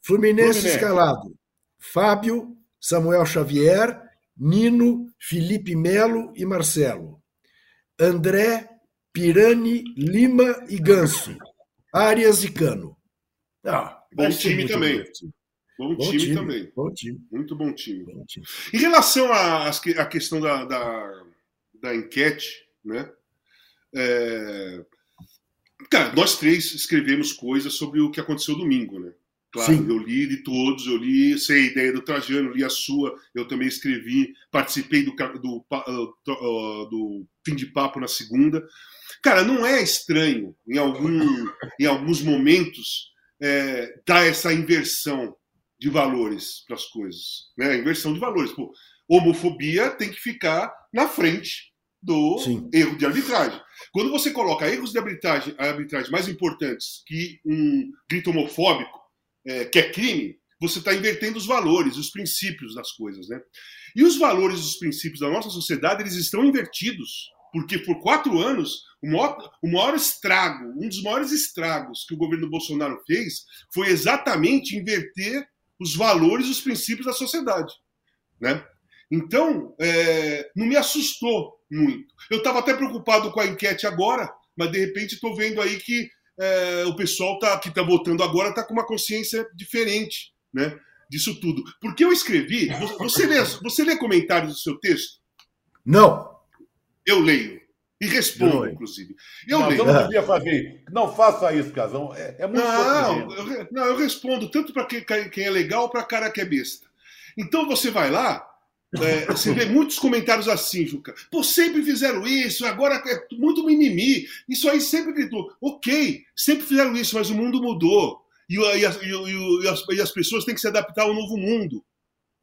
Fluminense, Fluminense. escalado. Fábio, Samuel Xavier, Nino, Felipe Melo e Marcelo. André, Pirani, Lima e Ganso. Arias e Cano. Ah, Bom time também. divertido. Bom, Bom time, time, também. Bom time. Muito bom time. Bom time. Em relação à à questão da, da, da enquete, né? É, Cara, nós três escrevemos coisas sobre o que aconteceu domingo, né? Claro, Sim. eu li de todos, eu li, sei a ideia do Trajano, li a sua, eu também escrevi, participei do, do, ah, ah, do fim de papo na segunda. Cara, não é estranho em, algum, em alguns momentos é, dar essa inversão de valores para as coisas, né? Inversão de valores. Pô, homofobia tem que ficar na frente do Sim. erro de arbitragem. Quando você coloca erros de arbitragem, arbitragem mais importantes que um grito homofóbico, é, que é crime, você está invertendo os valores, os princípios das coisas, né? E os valores os princípios da nossa sociedade, eles estão invertidos. Porque por quatro anos, o maior, o maior estrago, um dos maiores estragos que o governo Bolsonaro fez foi exatamente inverter os valores os princípios da sociedade. Né? Então, é, não me assustou muito. Eu estava até preocupado com a enquete agora, mas de repente estou vendo aí que é, o pessoal tá, que está votando agora está com uma consciência diferente né, disso tudo. Porque eu escrevi. Você lê, você lê comentários do seu texto? Não. Eu leio. E respondo, Eu leio. inclusive. Eu Não, leio. não devia fazer isso. Não faça isso, Casão. É, é muito Não, eu, não, eu respondo tanto para quem, quem é legal para cara que é besta. Então você vai lá, é, você vê muitos comentários assim, Juca. Pô, sempre fizeram isso, agora é muito mimimi. Isso aí sempre gritou. Ok, sempre fizeram isso, mas o mundo mudou. E, e e e as- as pessoas têm que se adaptar ao novo mundo.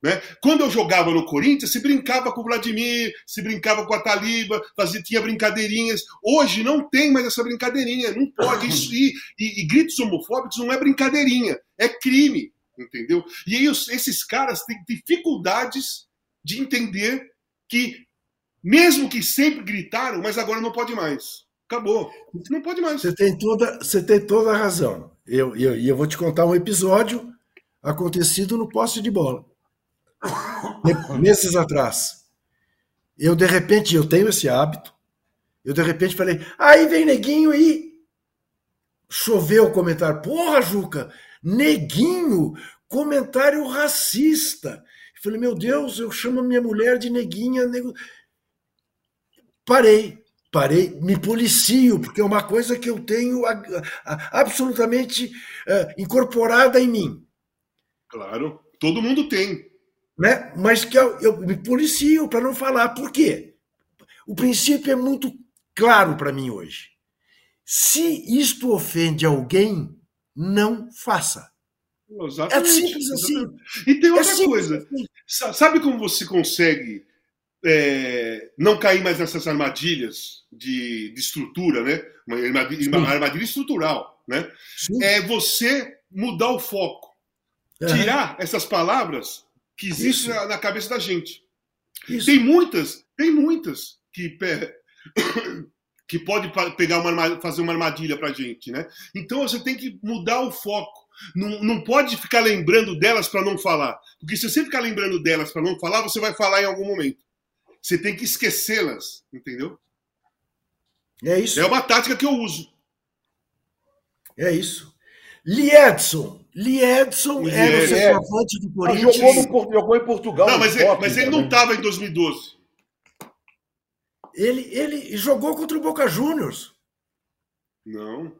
Né? Quando eu jogava no Corinthians, se brincava com o Vladimir, se brincava com a Taliba, fazia, tinha brincadeirinhas. Hoje não tem mais essa brincadeirinha, não pode. Isso, e gritos homofóbicos não é brincadeirinha, é crime, entendeu? E aí os- esses caras têm dificuldades de entender que, mesmo que sempre gritaram, mas agora não pode mais. Acabou. Não pode mais. Você tem toda, você tem toda a razão. Eu, eu, e eu vou te contar um episódio acontecido no poste de bola. Me- Meses atrás. Eu, de repente, eu tenho esse hábito. Eu, de repente, falei, aí vem neguinho aí. Choveu o comentário. Porra, Juca, neguinho, comentário racista. Falei, meu Deus, eu chamo a minha mulher de neguinha. Nego... Parei, parei, me policio, porque é uma coisa que eu tenho a- a- absolutamente eh, incorporada em mim. Claro. Todo mundo tem. Né? Mas que eu, eu me policio para não falar. Por quê? O princípio é muito claro para mim hoje. Se isto ofende alguém, não faça. É Exatamente. simples assim. E tem É outra simples coisa. assim. Sa- Sabe como você consegue é, não cair mais nessas armadilhas de, de estrutura, né? Uma armadilha, uma armadilha estrutural, né? Sim. É você mudar o foco, tirar essas palavras que existem na, na cabeça da gente. Isso. Tem muitas, tem muitas que pe- *coughs* que pode pegar uma fazer uma armadilha pra gente, né? Então você tem que mudar o foco. Não, não pode ficar lembrando delas para não falar, porque se você ficar lembrando delas para não falar, você vai falar em algum momento. Você tem que esquecê-las, entendeu? É isso. É uma tática que eu uso. É isso. Liedson. Liedson era o centroavante do Ah, Corinthians. jogou, no, jogou em Portugal. Não, mas, ele, Sporting mas ele não também. estava em 2012. Ele, ele jogou contra o Boca Juniors. Não.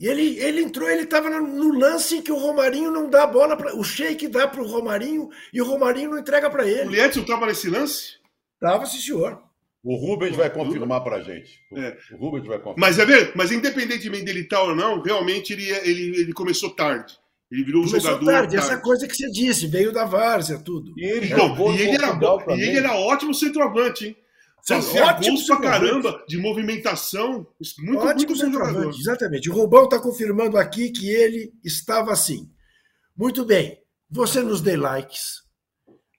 E ele, ele entrou, ele estava no, lance em que o Romarinho não dá a bola para. O Sheik dá para o Romarinho e o Romarinho não entrega para O ele. Liedson estava nesse lance? Tava, sim, senhor. O Rubens vai confirmar pra gente. O- É. O Rubens vai confirmar. Mas é ver, mas independentemente dele estar ou não, realmente ele, ele, ele começou tarde. Ele virou um Começou jogador tarde, tarde. essa coisa que você disse, veio da várzea, tudo. E ele Bom, jogou e ele, era, bom, e ele era ótimo centroavante, hein? Fazia Ótimo gols pra caramba, de movimentação. Muito, Ótimo muito bom jogador. exatamente. O Rubão está confirmando aqui que ele estava assim. Muito bem. Você nos dê likes.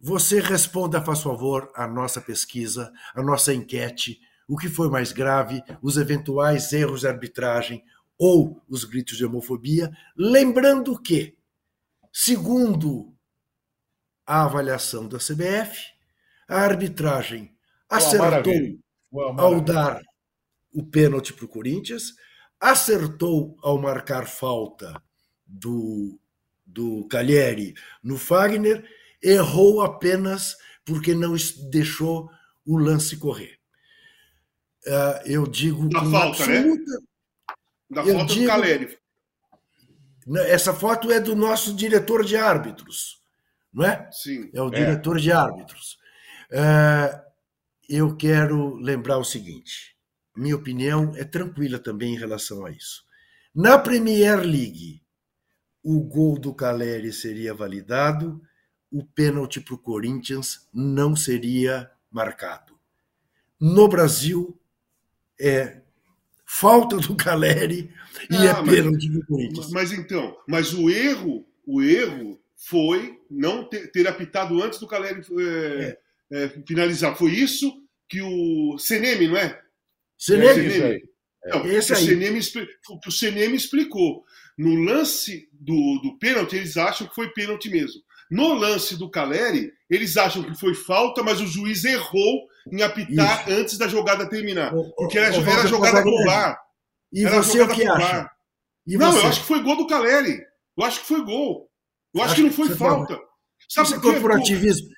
Você responda, faz favor, a nossa pesquisa, a nossa enquete. O que foi mais grave, os eventuais erros de arbitragem ou os gritos de homofobia. Lembrando que, segundo a avaliação da CBF, a arbitragem acertou ao dar o pênalti para o Corinthians, acertou ao marcar falta do, do Cagliari no Fagner, errou apenas porque não deixou o lance correr. Ah, eu digo Da com falta, né? absoluta- Da Eu falta do digo- Caleri. Essa foto é do nosso diretor de árbitros, não é? Sim. É o É. diretor de árbitros. É, eu quero lembrar o seguinte: minha opinião é tranquila também em relação a isso. Na Premier League, o gol do Caleri seria validado, o pênalti para o Corinthians não seria marcado. No Brasil, é falta do Caleri e Ah, é mas- pênalti do Corinthians. Mas então, mas o erro, o erro foi não ter, ter apitado antes do Caleri é, é, finalizar. Foi isso que o Seneme, não é? Você É isso. Não, Esse o aí. O que o Seneme explicou. No lance do, do pênalti, eles acham que foi pênalti mesmo. No lance do Caleri, eles acham que foi falta, mas o juiz errou em apitar antes da jogada terminar. Porque era, ô, era jogada pro Casagrande, VAR. E Era você o que acha? Não, você? eu acho que foi gol do Caleri. Eu acho que foi gol. Eu acho Acho que não foi falta. Sabe Isso é corporativismo.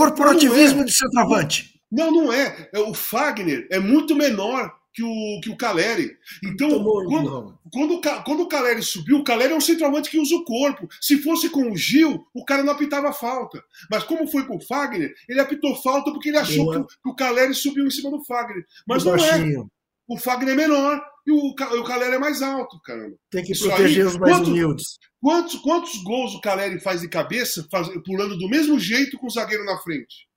Corporativismo Não é. de centroavante. Não, não é. É, O Fagner é muito menor que o, que o Caleri. Então, Tomou quando, quando, quando o Caleri subiu, o Caleri é um centroavante que usa o corpo. Se fosse com o Gil, o cara não apitava falta. Mas como foi com o Fagner, ele apitou falta porque ele achou que o, que o Caleri subiu em cima do Fagner. Mas O não é. baixinho. O Fagner é menor e o, o Caleri é mais alto, caramba. Tem que Isso proteger aí, os mais quanto- humildes. Quantos, quantos gols o Caleri faz de cabeça, faz- pulando do mesmo jeito com o zagueiro na frente?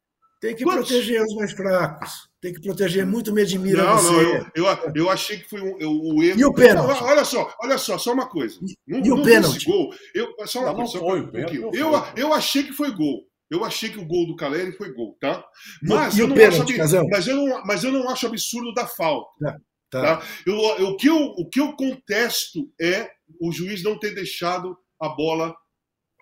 Tem que Quantos? proteger os mais fracos. Tem que proteger. Muito me admira Não, você. não, eu, eu, eu achei que foi um, eu- o erro. E o pênalti? Não, olha só, olha só, só uma coisa. Não, e o não pênalti? Gol, eu, só uma Não, coisa, não só foi, um o pouquinho. eu, eu achei que foi gol. Eu achei que o gol do Caleri foi gol, tá? Mas, e eu, o não pênalti, acho, mas, eu não, mas eu não acho absurdo da falta. Tá. Tá? Eu, eu- o, que eu, o que eu contesto é o juiz não ter deixado a bola,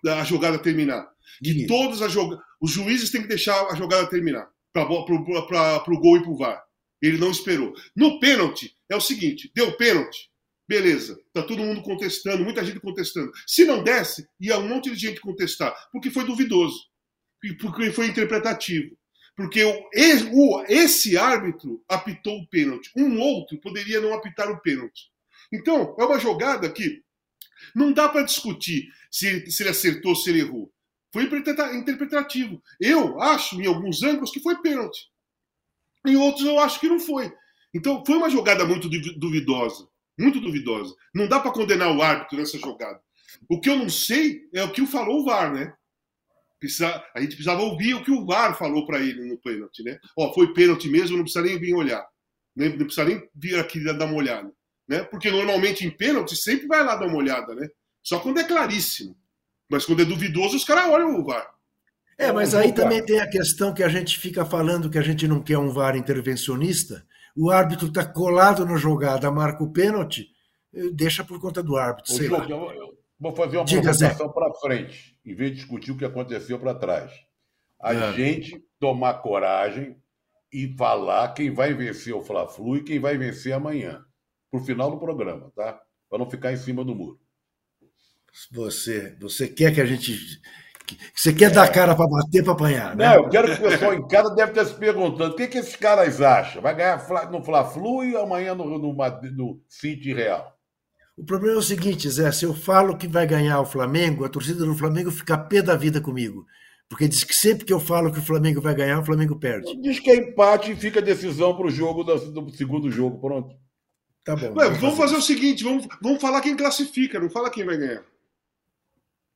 a jogada terminar. Que todas as jogadas. Os juízes têm que deixar a jogada terminar para o gol e pro VAR. Ele não esperou. No pênalti, é o seguinte: deu pênalti, beleza. Tá todo mundo contestando, muita gente contestando. Se não desse, ia um monte de gente contestar, porque foi duvidoso. E Porque foi interpretativo. Porque o, esse árbitro apitou o pênalti. Um outro poderia não apitar o pênalti. Então, é uma jogada que não dá para discutir se se ele acertou ou se ele errou. Foi interpreta- interpretativo. Eu acho, em alguns ângulos, que foi pênalti. Em outros, eu acho que não foi. Então, foi uma jogada muito duvi- duvidosa. Muito duvidosa. Não dá para condenar o árbitro nessa jogada. O que eu não sei é o que falou o VAR, né? Precisa- a gente precisava ouvir o que o VAR falou para ele no pênalti, né? Ó, foi pênalti mesmo, não precisa nem vir olhar. né? Não precisa nem vir aqui dar uma olhada. Né? Porque normalmente em pênalti sempre vai lá dar uma olhada, né? Só quando é claríssimo. Mas quando é duvidoso, os caras olham o VAR. É, mas Ô, aí também tem a questão que a gente fica falando que a gente não quer um VAR intervencionista. O árbitro está colado na jogada, marca o pênalti, eh, deixa por conta do árbitro, Ô, sei lá. eu, eu vou fazer uma Diga, provocação para frente, em vez de discutir o que aconteceu para trás. A É. gente tomar coragem e falar quem vai vencer o Fla-Flu e quem vai vencer amanhã, para o final do programa, tá? Para não ficar em cima do muro. Você, você quer que a gente. Você quer dar cara para bater, para apanhar, né? Não, eu quero que o pessoal em casa deve estar se perguntando: o que, que esses caras acham? Vai ganhar no Fla-Flu e amanhã no, no, no City Real? O problema é o seguinte, Zé: se eu falo que vai ganhar o Flamengo, a torcida do Flamengo fica pé da vida comigo. Porque diz que sempre que eu falo que o Flamengo vai ganhar, o Flamengo perde. Diz que é empate e fica a decisão para o jogo do, do segundo jogo. Pronto. Tá bom. Ué, vamos fazer, fazer o seguinte: vamos, vamos falar quem classifica, não fala quem vai ganhar.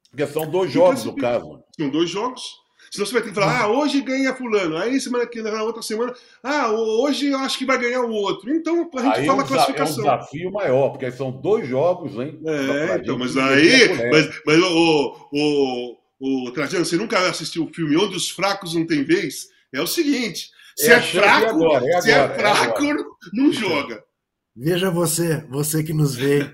Porque são dois jogos, no caso. São dois jogos. Senão você vai ter que falar, ah, hoje ganha fulano. Aí semana que na outra semana, ah, hoje eu acho que vai ganhar o outro. Então a gente aí fala é um, classificação. É um desafio maior, porque são dois jogos, hein? É, então, mas aí. Mas, mas o, o, o, o Trajano, você nunca assistiu o filme Onde os Fracos Não Tem Vez? É o seguinte: se é, é fraco, agora, é agora, se é fraco, não joga. Veja você, você que nos vê,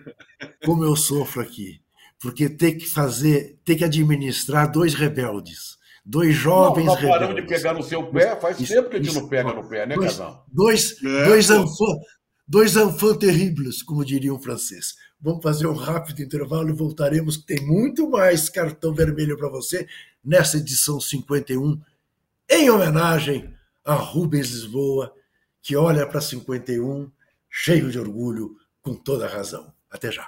como eu sofro aqui porque tem que fazer, tem que administrar dois rebeldes, dois jovens não, nós rebeldes. de pegar no seu pé, faz isso, tempo que a gente isso, não pega no pé, né, dois, Casal? Dois, é, dois, enfants, dois enfants terribles, como diria um francês. Vamos fazer um rápido intervalo e voltaremos, que tem muito mais cartão vermelho para você nessa edição 51, em homenagem a Rubens Lisboa, que olha para 51 cheio de orgulho, com toda razão. Até já.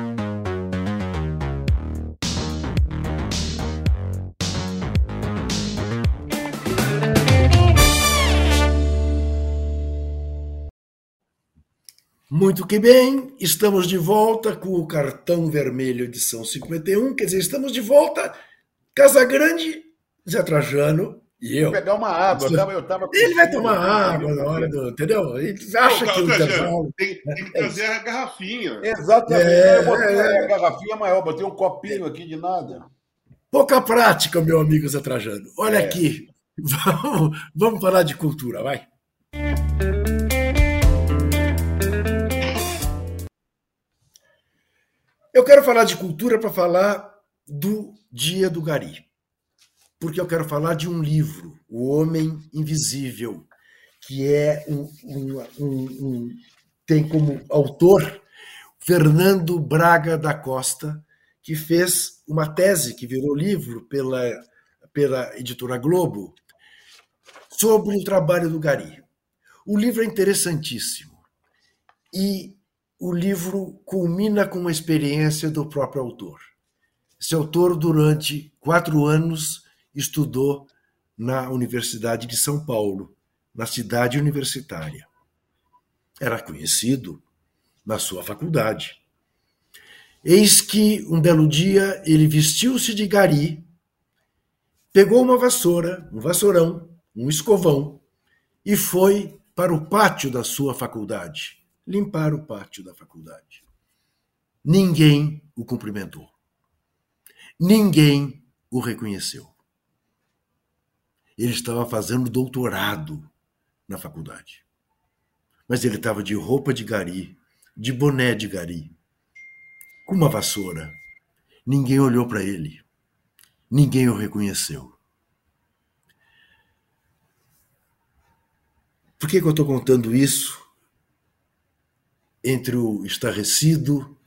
Muito que bem, estamos de volta com o cartão vermelho edição 51, quer dizer, estamos de volta, Casa Grande, Zé Trajano e eu. Vou pegar uma água, eu tava, eu tava Ele vai tomar água na hora do. Entendeu? Ele acha Pô, que o intervalo. Tem, tem que trazer a garrafinha. Exatamente. É, eu botei é, a garrafinha maior, botei um copinho aqui de nada. Pouca prática, meu amigo Zé Trajano. Olha é. aqui, *laughs* vamos, vamos falar de cultura, vai. Eu quero falar de cultura para falar do Dia do Gari. Porque eu quero falar de um livro, O Homem Invisível, que é um, um, um, tem como autor Fernando Braga da Costa, que fez uma tese que virou livro pela, pela editora Globo sobre o trabalho do Gari. O livro é interessantíssimo e o livro culmina com uma experiência do próprio autor. Esse autor, durante quatro anos, estudou na Universidade de São Paulo, na cidade universitária. Era conhecido na sua faculdade. Eis que, um belo dia, ele vestiu-se de gari, pegou uma vassoura, um vassourão, um escovão, e foi para o pátio da sua faculdade limpar o pátio da faculdade. Ninguém o cumprimentou. Ninguém o reconheceu. Ele estava fazendo doutorado na faculdade. Mas ele estava de roupa de gari, de boné de gari, com uma vassoura. Ninguém olhou para ele. Ninguém o reconheceu. Por que, que eu estou contando isso? Entre o estarrecido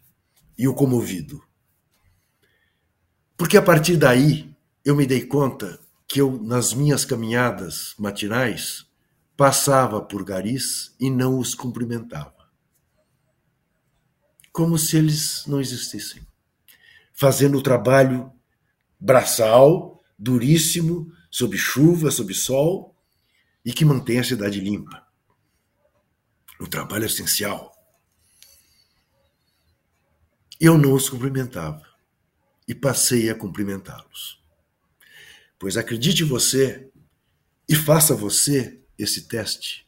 e o comovido. Porque a partir daí eu me dei conta que eu, nas minhas caminhadas matinais, passava por garis e não os cumprimentava. Como se eles não existissem. Fazendo o trabalho braçal, duríssimo, sob chuva, sob sol, e que mantém a cidade limpa. O trabalho essencial eu não os cumprimentava e passei a cumprimentá-los. Pois acredite você e faça você esse teste,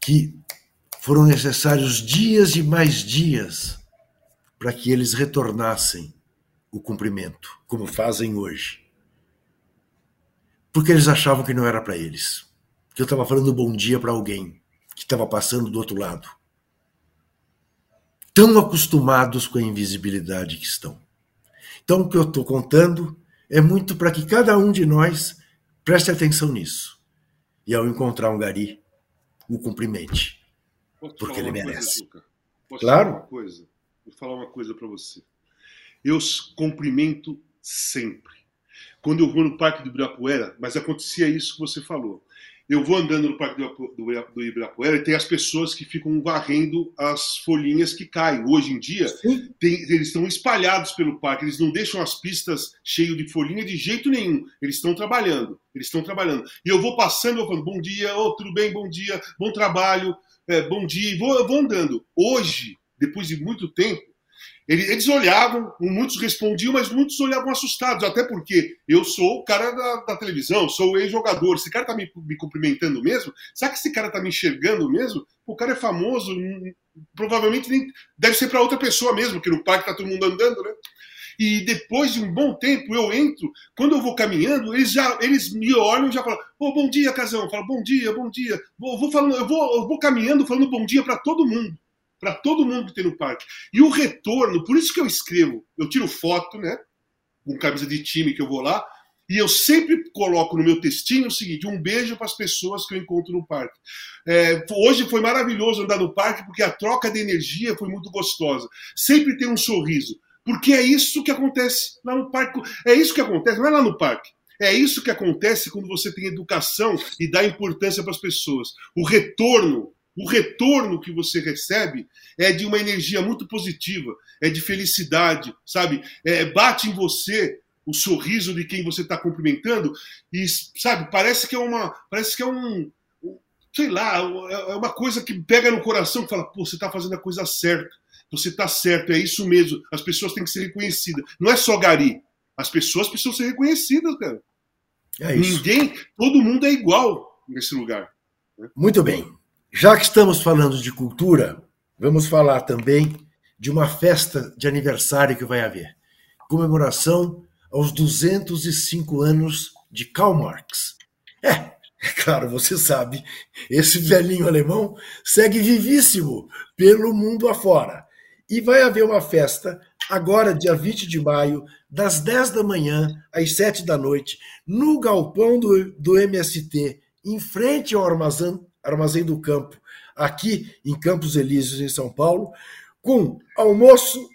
que foram necessários dias e mais dias para que eles retornassem o cumprimento, como fazem hoje. Porque eles achavam que não era para eles. Que eu estava falando bom dia para alguém que estava passando do outro lado. Tão acostumados com a invisibilidade que estão. Então, o que eu estou contando é muito para que cada um de nós preste atenção nisso. E ao encontrar um gari, o cumprimente. porque ele merece. Coisa, Posso claro. Falar uma coisa? Vou falar uma coisa para você. Eu cumprimento sempre. Quando eu vou no Parque do Ibirapuera, mas acontecia isso que você falou. Eu vou andando no Parque do Ibirapuera e tem as pessoas que ficam varrendo as folhinhas que caem. Hoje em dia, tem, eles estão espalhados pelo parque, eles não deixam as pistas cheias de folhinha de jeito nenhum. Eles estão trabalhando, eles estão trabalhando. E eu vou passando, eu falo, bom dia, oh, tudo bem, bom dia, bom trabalho, é, bom dia, vou, eu vou andando. Hoje, depois de muito tempo, eles olhavam, muitos respondiam, mas muitos olhavam assustados, até porque eu sou o cara da, da televisão, sou o ex-jogador. Esse cara tá me, me, cumprimentando mesmo? Será que esse cara tá me enxergando mesmo? O cara é famoso, hum, provavelmente nem, deve ser para outra pessoa mesmo, porque no parque tá todo mundo andando, né? E depois de um bom tempo eu entro, quando eu vou caminhando, eles já eles me olham e já falam: oh, bom dia, Casão. Eu falo: bom dia, bom dia. Vou, vou falando, eu vou, eu vou caminhando falando bom dia para todo mundo para todo mundo que tem no parque. E o retorno, por isso que eu escrevo, eu tiro foto, né? Com camisa de time que eu vou lá, e eu sempre coloco no meu textinho o seguinte: um beijo para as pessoas que eu encontro no parque. É, hoje foi maravilhoso andar no parque porque a troca de energia foi muito gostosa. Sempre tem um sorriso, porque é isso que acontece lá no parque. É isso que acontece, não é lá no parque. É isso que acontece quando você tem educação e dá importância para as pessoas. O retorno o retorno que você recebe é de uma energia muito positiva, é de felicidade, sabe? É, bate em você o sorriso de quem você está cumprimentando e, sabe, parece que é uma, parece que é um, sei lá, é uma coisa que pega no coração e fala, pô, você está fazendo a coisa certa, você está certo, é isso mesmo, as pessoas têm que ser reconhecidas. Não é só gari, as pessoas precisam ser reconhecidas, cara. É Ninguém, todo mundo é igual nesse lugar. Né? Muito bem. Já que estamos falando de cultura, vamos falar também de uma festa de aniversário que vai haver. Comemoração aos 205 anos de Karl Marx. É, é claro, você sabe, esse velhinho alemão segue vivíssimo pelo mundo afora. E vai haver uma festa agora, dia 20 de maio, das 10 da manhã às 7 da noite, no galpão do, do MST, em frente ao armazém, Armazém do Campo, aqui em Campos Elíseos, em São Paulo, com almoço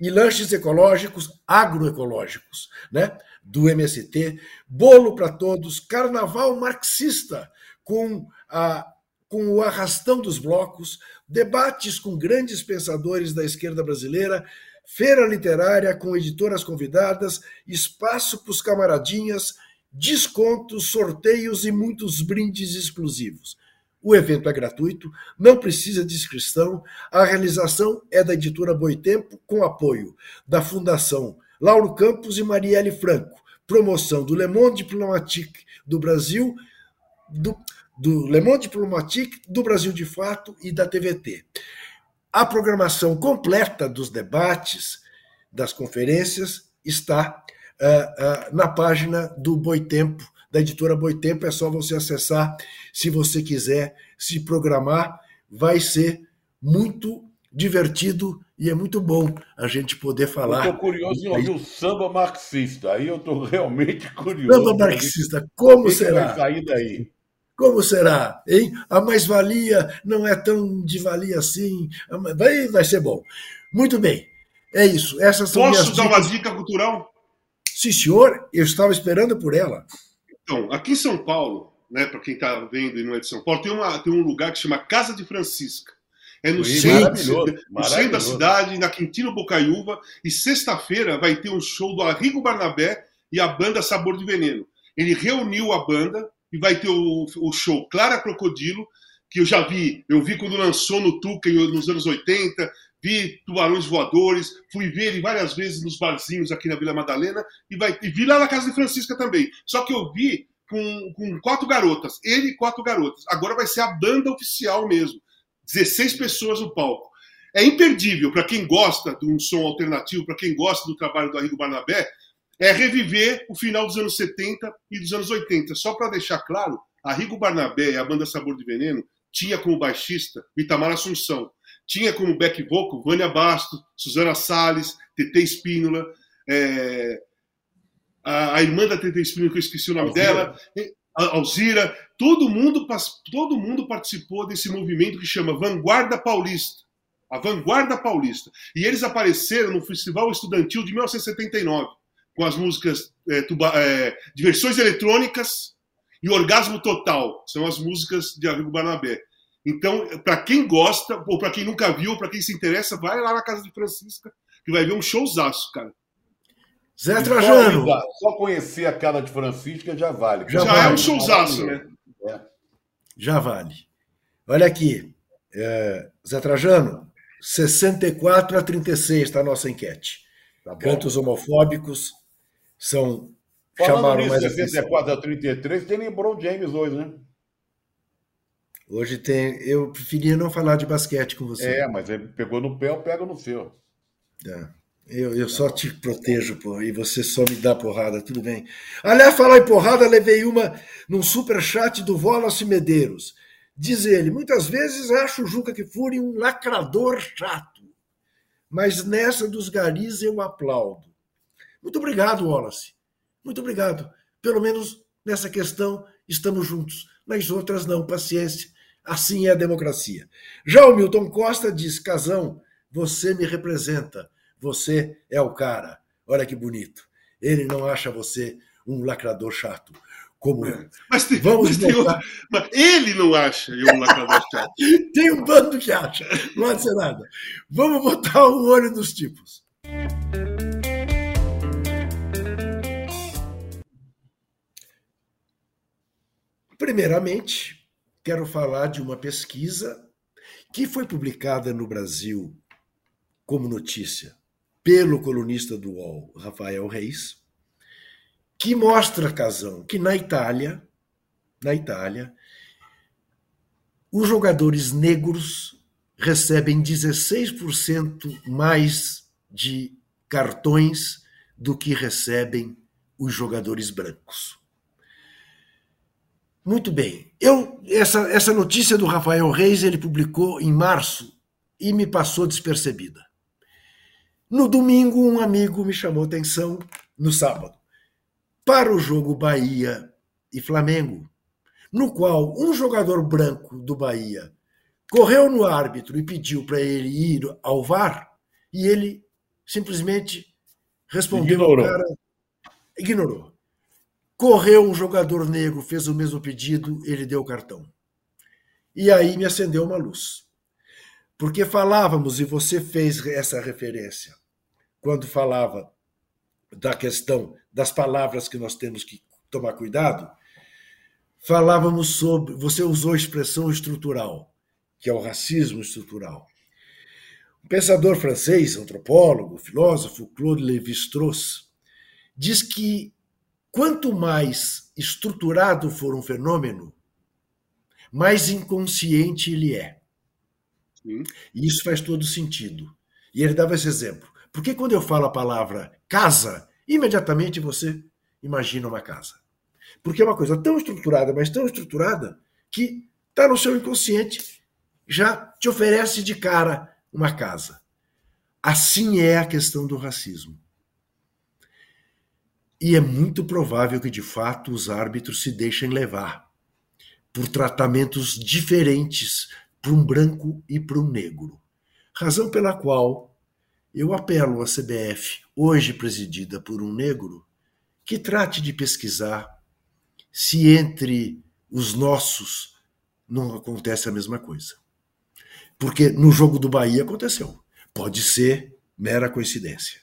e lanches ecológicos, agroecológicos, né? do MST, bolo para todos, carnaval marxista, com, a, com o arrastão dos blocos, debates com grandes pensadores da esquerda brasileira, feira literária com editoras convidadas, espaço para os camaradinhas, descontos, sorteios e muitos brindes exclusivos. O evento é gratuito, não precisa de inscrição. A realização é da editora Boitempo, com apoio da Fundação Lauro Campos e Marielle Franco. Promoção do Le Monde Diplomatique do Brasil, do, do Le Monde Diplomatique do Brasil de Fato e da TVT. A programação completa dos debates, das conferências, está na página do Boitempo, da editora Boitempo. É só você acessar se você quiser se programar. Vai ser muito divertido e é muito bom a gente poder falar. Estou curioso em ouvir o samba marxista. Aí eu estou realmente curioso. Samba marxista, como será? Sair daí? Como será? Hein? A mais-valia não é tão de valia assim. Vai, vai ser bom. Muito bem. É isso. Essas são Posso dar uma dica cultural? Sim, senhor, eu estava esperando por ela. Então, aqui em São Paulo, né, para quem está vendo e não é de São Paulo, tem, uma, tem um lugar que se chama Casa de Francisca. É no, Sim, centro, no centro da cidade, na Quintino Bocaiúva, e sexta-feira vai ter um show do Arrigo Barnabé e a banda Sabor de Veneno. Ele reuniu a banda e vai ter o, o show Clara Crocodilo, que eu já vi, eu vi quando lançou no Tuca nos anos 80, vi tubarões voadores, fui ver ele várias vezes nos barzinhos aqui na Vila Madalena e, vai, e vi lá na casa de Francisca também. Só que eu vi com, com quatro garotas, ele e quatro garotas. Agora vai ser a banda oficial mesmo, 16 pessoas no palco. é imperdível para quem gosta de um som alternativo, para quem gosta do trabalho do Arrigo Barnabé, é reviver o final dos anos 70 e dos anos 80. Só para deixar claro, Arrigo Barnabé e a banda Sabor de Veneno tinha como baixista Itamar Assunção, tinha como back vocal Vânia Basto, Suzana Salles, TT Espínola, é, a, a, irmã da TT Espínola, que eu esqueci o nome Alzira. dela, Alzira, todo mundo, todo mundo participou desse movimento que chama Vanguarda Paulista. A Vanguarda Paulista. E eles apareceram no Festival Estudantil de 1979, com as músicas é, tuba, é, Diversões Eletrônicas e Orgasmo Total. São as músicas de Arrigo Barnabé. Então, para quem gosta, ou para quem nunca viu, para quem se interessa, vai lá na casa de Francisca, que vai ver um showzaço, cara. Zé Trajano. Só, conhecer a cara de Francisca já vale. Já, já vale. é um showzaço, né? É. Já vale. Olha aqui, é, Zé Trajano, 64 a 36 está a nossa enquete. Tá Cantos homofóbicos são. Falando chamaram nisso, mais 64 a 33, tem LeBron James hoje, né? Hoje tem. Eu preferia não falar de basquete com você. É, mas ele pegou no pé, eu pego no seu. É. Eu, eu só te protejo, pô, e você só me dá porrada, tudo bem. Aliás, falar em porrada, levei uma num super chat do Wallace Medeiros. Diz ele: muitas vezes acho o Juca Kfouri um lacrador chato, mas nessa dos garis eu aplaudo. Muito obrigado, Wallace. Muito obrigado. Pelo menos nessa questão estamos juntos. Nas outras, não, paciência. Assim é a democracia. Já o Milton Costa diz: Casão, você me representa. Você é o cara. Olha que bonito. Ele não acha você um lacrador chato, como eu. Mas, tem, Vamos mas, outro, mas ele não acha eu um lacrador chato. *laughs* tem um bando que acha. Não há de ser nada. Vamos botar o olho nos tipos. Primeiramente, quero falar de uma pesquisa que foi publicada no Brasil como notícia pelo colunista do UOL, Rafael Reis, que mostra, Casão, que na Itália, na Itália, os jogadores negros recebem 16% mais de cartões do que recebem os jogadores brancos. Muito bem. Eu essa, essa notícia do Rafael Reis ele publicou em março e me passou despercebida. No domingo, um amigo me chamou atenção no sábado para o jogo Bahia e Flamengo, no qual um jogador branco do Bahia correu no árbitro e pediu para ele ir ao VAR e ele simplesmente respondeu ignorou. Cara, ignorou. Correu um jogador negro, fez o mesmo pedido, ele deu o cartão. E aí me acendeu uma luz. Porque falávamos, e você fez essa referência, quando falava da questão das palavras que nós temos que tomar cuidado, falávamos sobre. Você usou a expressão estrutural, que é o racismo estrutural. O pensador francês, antropólogo, filósofo Claude Lévi-Strauss diz que Quanto mais estruturado for um fenômeno, mais inconsciente ele é. Sim. E isso faz todo sentido. E ele dava esse exemplo. Porque quando eu falo a palavra casa, imediatamente você imagina uma casa. Porque é uma coisa tão estruturada, mas tão estruturada, que está no seu inconsciente, já te oferece de cara uma casa. Assim é a questão do racismo. E é muito provável que, de fato, os árbitros se deixem levar por tratamentos diferentes para um branco e para um negro. Razão pela qual eu apelo à CBF, hoje presidida por um negro, que trate de pesquisar se entre os nossos não acontece a mesma coisa. Porque no jogo do Bahia aconteceu. Pode ser mera coincidência,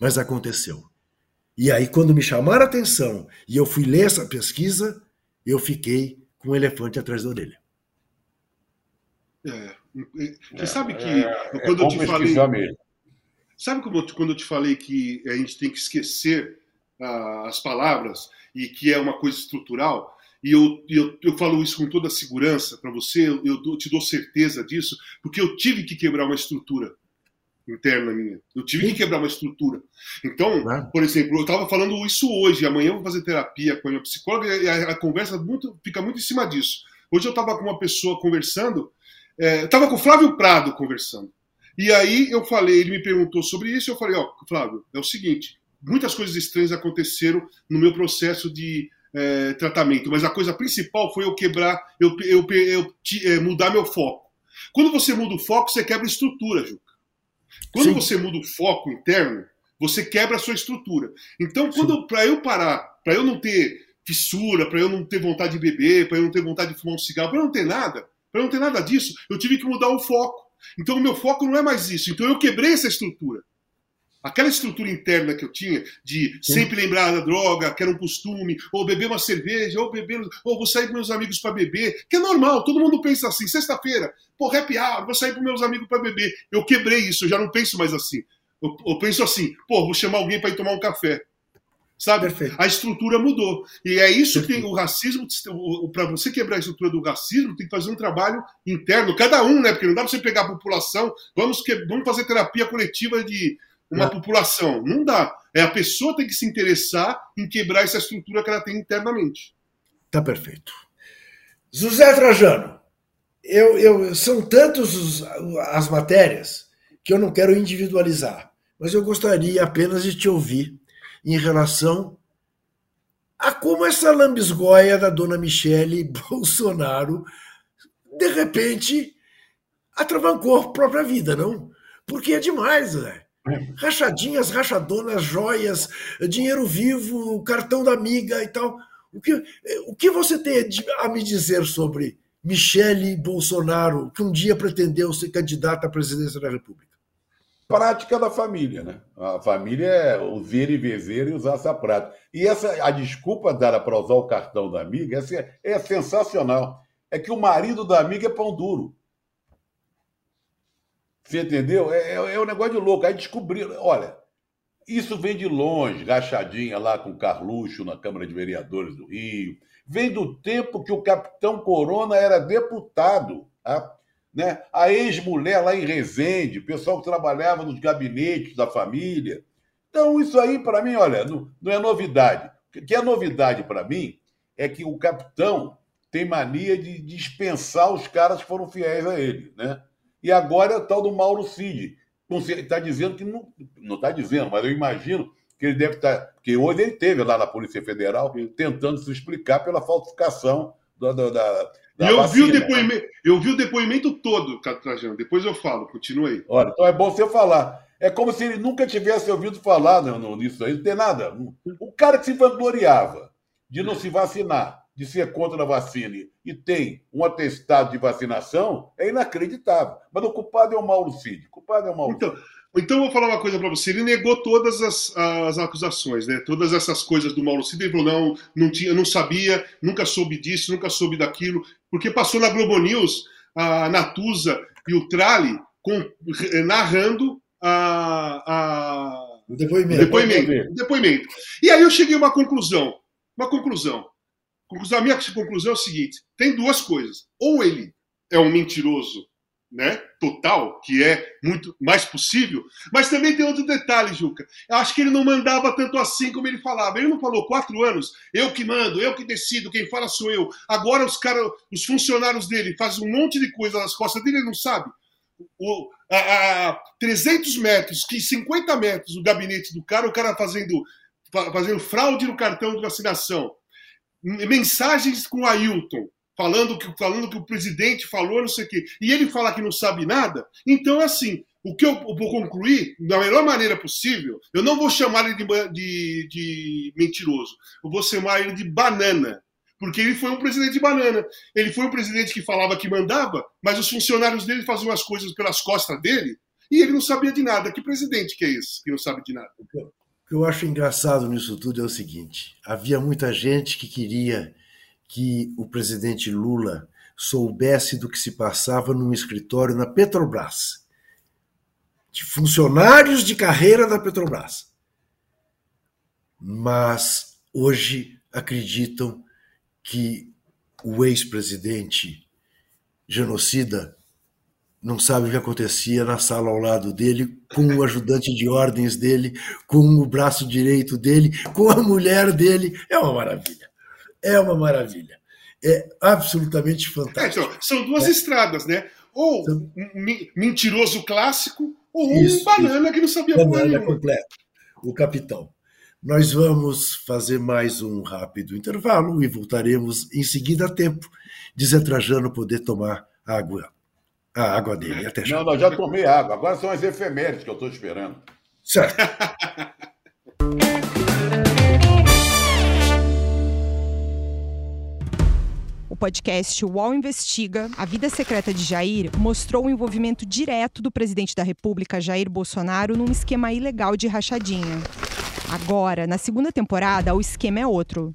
mas aconteceu. E aí, quando me chamaram a atenção e eu fui ler essa pesquisa, eu fiquei com um elefante atrás da orelha. É. Você sabe que é, é quando é eu te falei. Mesmo. Sabe como, quando eu te falei que a gente tem que esquecer uh, as palavras e que é uma coisa estrutural? e eu, eu, eu falo isso com toda segurança para você, eu, eu te dou certeza disso, porque eu tive que quebrar uma estrutura interna minha. Eu tive que quebrar uma estrutura. Então, por exemplo, eu estava falando isso hoje, amanhã eu vou fazer terapia com a minha psicóloga e a, a conversa muito, fica muito em cima disso. Hoje eu estava com uma pessoa conversando, é, estava com o Flávio Prado conversando. E aí eu falei, ele me perguntou sobre isso, eu falei, ó, Flávio, é o seguinte, muitas coisas estranhas aconteceram no meu processo de é, tratamento, mas a coisa principal foi eu quebrar, eu, eu, eu, eu é, mudar meu foco. Quando você muda o foco, você quebra a estrutura, Juca. Quando Sim. você muda o foco interno, você quebra a sua estrutura. Então, quando para eu parar, para eu não ter fissura, para eu não ter vontade de beber, para eu não ter vontade de fumar um cigarro, para eu não ter nada, para eu não ter nada disso, eu tive que mudar o foco. Então, o meu foco não é mais isso. Então, eu quebrei essa estrutura. Aquela estrutura interna que eu tinha de sempre lembrar da droga, que era um costume, ou beber uma cerveja, ou beber, ou vou sair com meus amigos para beber, que é normal, todo mundo pensa assim. Sexta-feira, pô, happy hour, vou sair com meus amigos para beber. Eu quebrei isso, eu já não penso mais assim. Eu, eu penso assim, pô, vou chamar alguém para ir tomar um café. Sabe? Perfeito. A estrutura mudou. E é isso Perfeito. que o racismo, para você quebrar a estrutura do racismo, tem que fazer um trabalho interno, cada um, né? Porque não dá para você pegar a população, vamos, que, vamos fazer terapia coletiva de uma é. população. Não dá. É a pessoa tem que se interessar em quebrar essa estrutura que ela tem internamente. Tá perfeito. José Trajano, eu, eu, são tantos os, as matérias que eu não quero individualizar, mas eu gostaria apenas de te ouvir em relação a como essa lambisgoia da dona Michele *laughs* Bolsonaro, de repente, atravancou a própria vida, não? Porque é demais, né? Rachadinhas, rachadonas, joias, dinheiro vivo, cartão da amiga e tal. O que, o que você tem a me dizer sobre Michele Bolsonaro, que um dia pretendeu ser candidata à presidência da República? Prática da família, né? A família é o ver e viver e usar essa prática. E essa, a desculpa dada para usar o cartão da amiga é, é sensacional. É que o marido da amiga é pão duro. Você entendeu? É, é, é um negócio de louco. Aí descobriram, olha, isso vem de longe, rachadinha lá com Carluxo na Câmara de Vereadores do Rio. Vem do tempo que o capitão Corona era deputado. Tá? Né? A ex-mulher lá em Resende, pessoal que trabalhava nos gabinetes da família. Então, isso aí, para mim, olha, não, não é novidade. O que é novidade para mim é que o capitão tem mania de dispensar os caras que foram fiéis a ele. Né? E agora é o tal do Mauro Cid. Está dizendo que não. Não está dizendo, mas eu imagino que ele deve estar. Tá, porque hoje ele teve lá na Polícia Federal tentando se explicar pela falsificação da. da, da eu, vacina, vi o né? depoimento, né? eu vi o depoimento todo, Trajano. Depois eu falo, continue aí. Olha, então é bom você falar. É como se ele nunca tivesse ouvido falar nisso aí, não tem nada. O cara que se vangloriava de não se vacinar, de ser contra a vacina e tem um atestado de vacinação, é inacreditável. Mas o culpado é o Mauro Cid. O culpado é o Mauro então, Então, eu vou falar uma coisa para você. Ele negou todas as, as, acusações, né? Todas essas coisas do Mauro Cid. Ele falou: não, não, tinha, não sabia, nunca soube disso, nunca soube daquilo. Porque passou na Globo News a Natuza e o Trali com, narrando a, a, o depoimento. O depoimento, o depoimento. E aí eu cheguei a uma conclusão. Uma conclusão. A minha conclusão é o seguinte: tem duas coisas. Ou ele é um mentiroso né, total, que é muito mais possível, mas também tem outro detalhe, Juca. Eu acho que ele não mandava tanto assim como ele falava. Ele não falou quatro anos, eu que mando, eu que decido, quem fala sou eu. Agora os caras, os funcionários dele fazem um monte de coisa nas costas dele, ele não sabe. O, a, a 300 metros, que 50 metros o gabinete do cara, o cara fazendo, fazendo fraude no cartão de vacinação mensagens com Ailton, falando que, falando que o presidente falou, não sei o quê, e ele fala que não sabe nada, então assim. O que eu vou concluir, da melhor maneira possível, eu não vou chamar ele de, de, de mentiroso, eu vou chamar ele de banana. Porque ele foi um presidente de banana. Ele foi um presidente que falava que mandava, mas os funcionários dele faziam as coisas pelas costas dele e ele não sabia de nada. Que presidente que é esse que não sabe de nada? Que eu acho engraçado nisso tudo é o seguinte: havia muita gente que queria que o presidente Lula soubesse do que se passava num escritório na Petrobras, de funcionários de carreira da Petrobras. Mas hoje acreditam que o ex-presidente genocida não sabe o que acontecia na sala ao lado dele, com o ajudante de ordens dele, com o braço direito dele, com a mulher dele. É uma maravilha. É uma maravilha. É absolutamente fantástico. É, então, são duas é. estradas, né? Ou um mentiroso clássico, ou isso, um banana isso. que não sabia banana completo. O capitão. Nós vamos fazer mais um rápido intervalo e voltaremos em seguida a tempo de Zé Trajano poder tomar água a água dele. Até já. Não, não, já tomei água. Agora são as efemérides que eu estou esperando. Certo. O podcast UOL Investiga, A Vida Secreta de Jair, mostrou o envolvimento direto do presidente da República, Jair Bolsonaro, num esquema ilegal de rachadinha. Agora, na segunda temporada, o esquema é outro.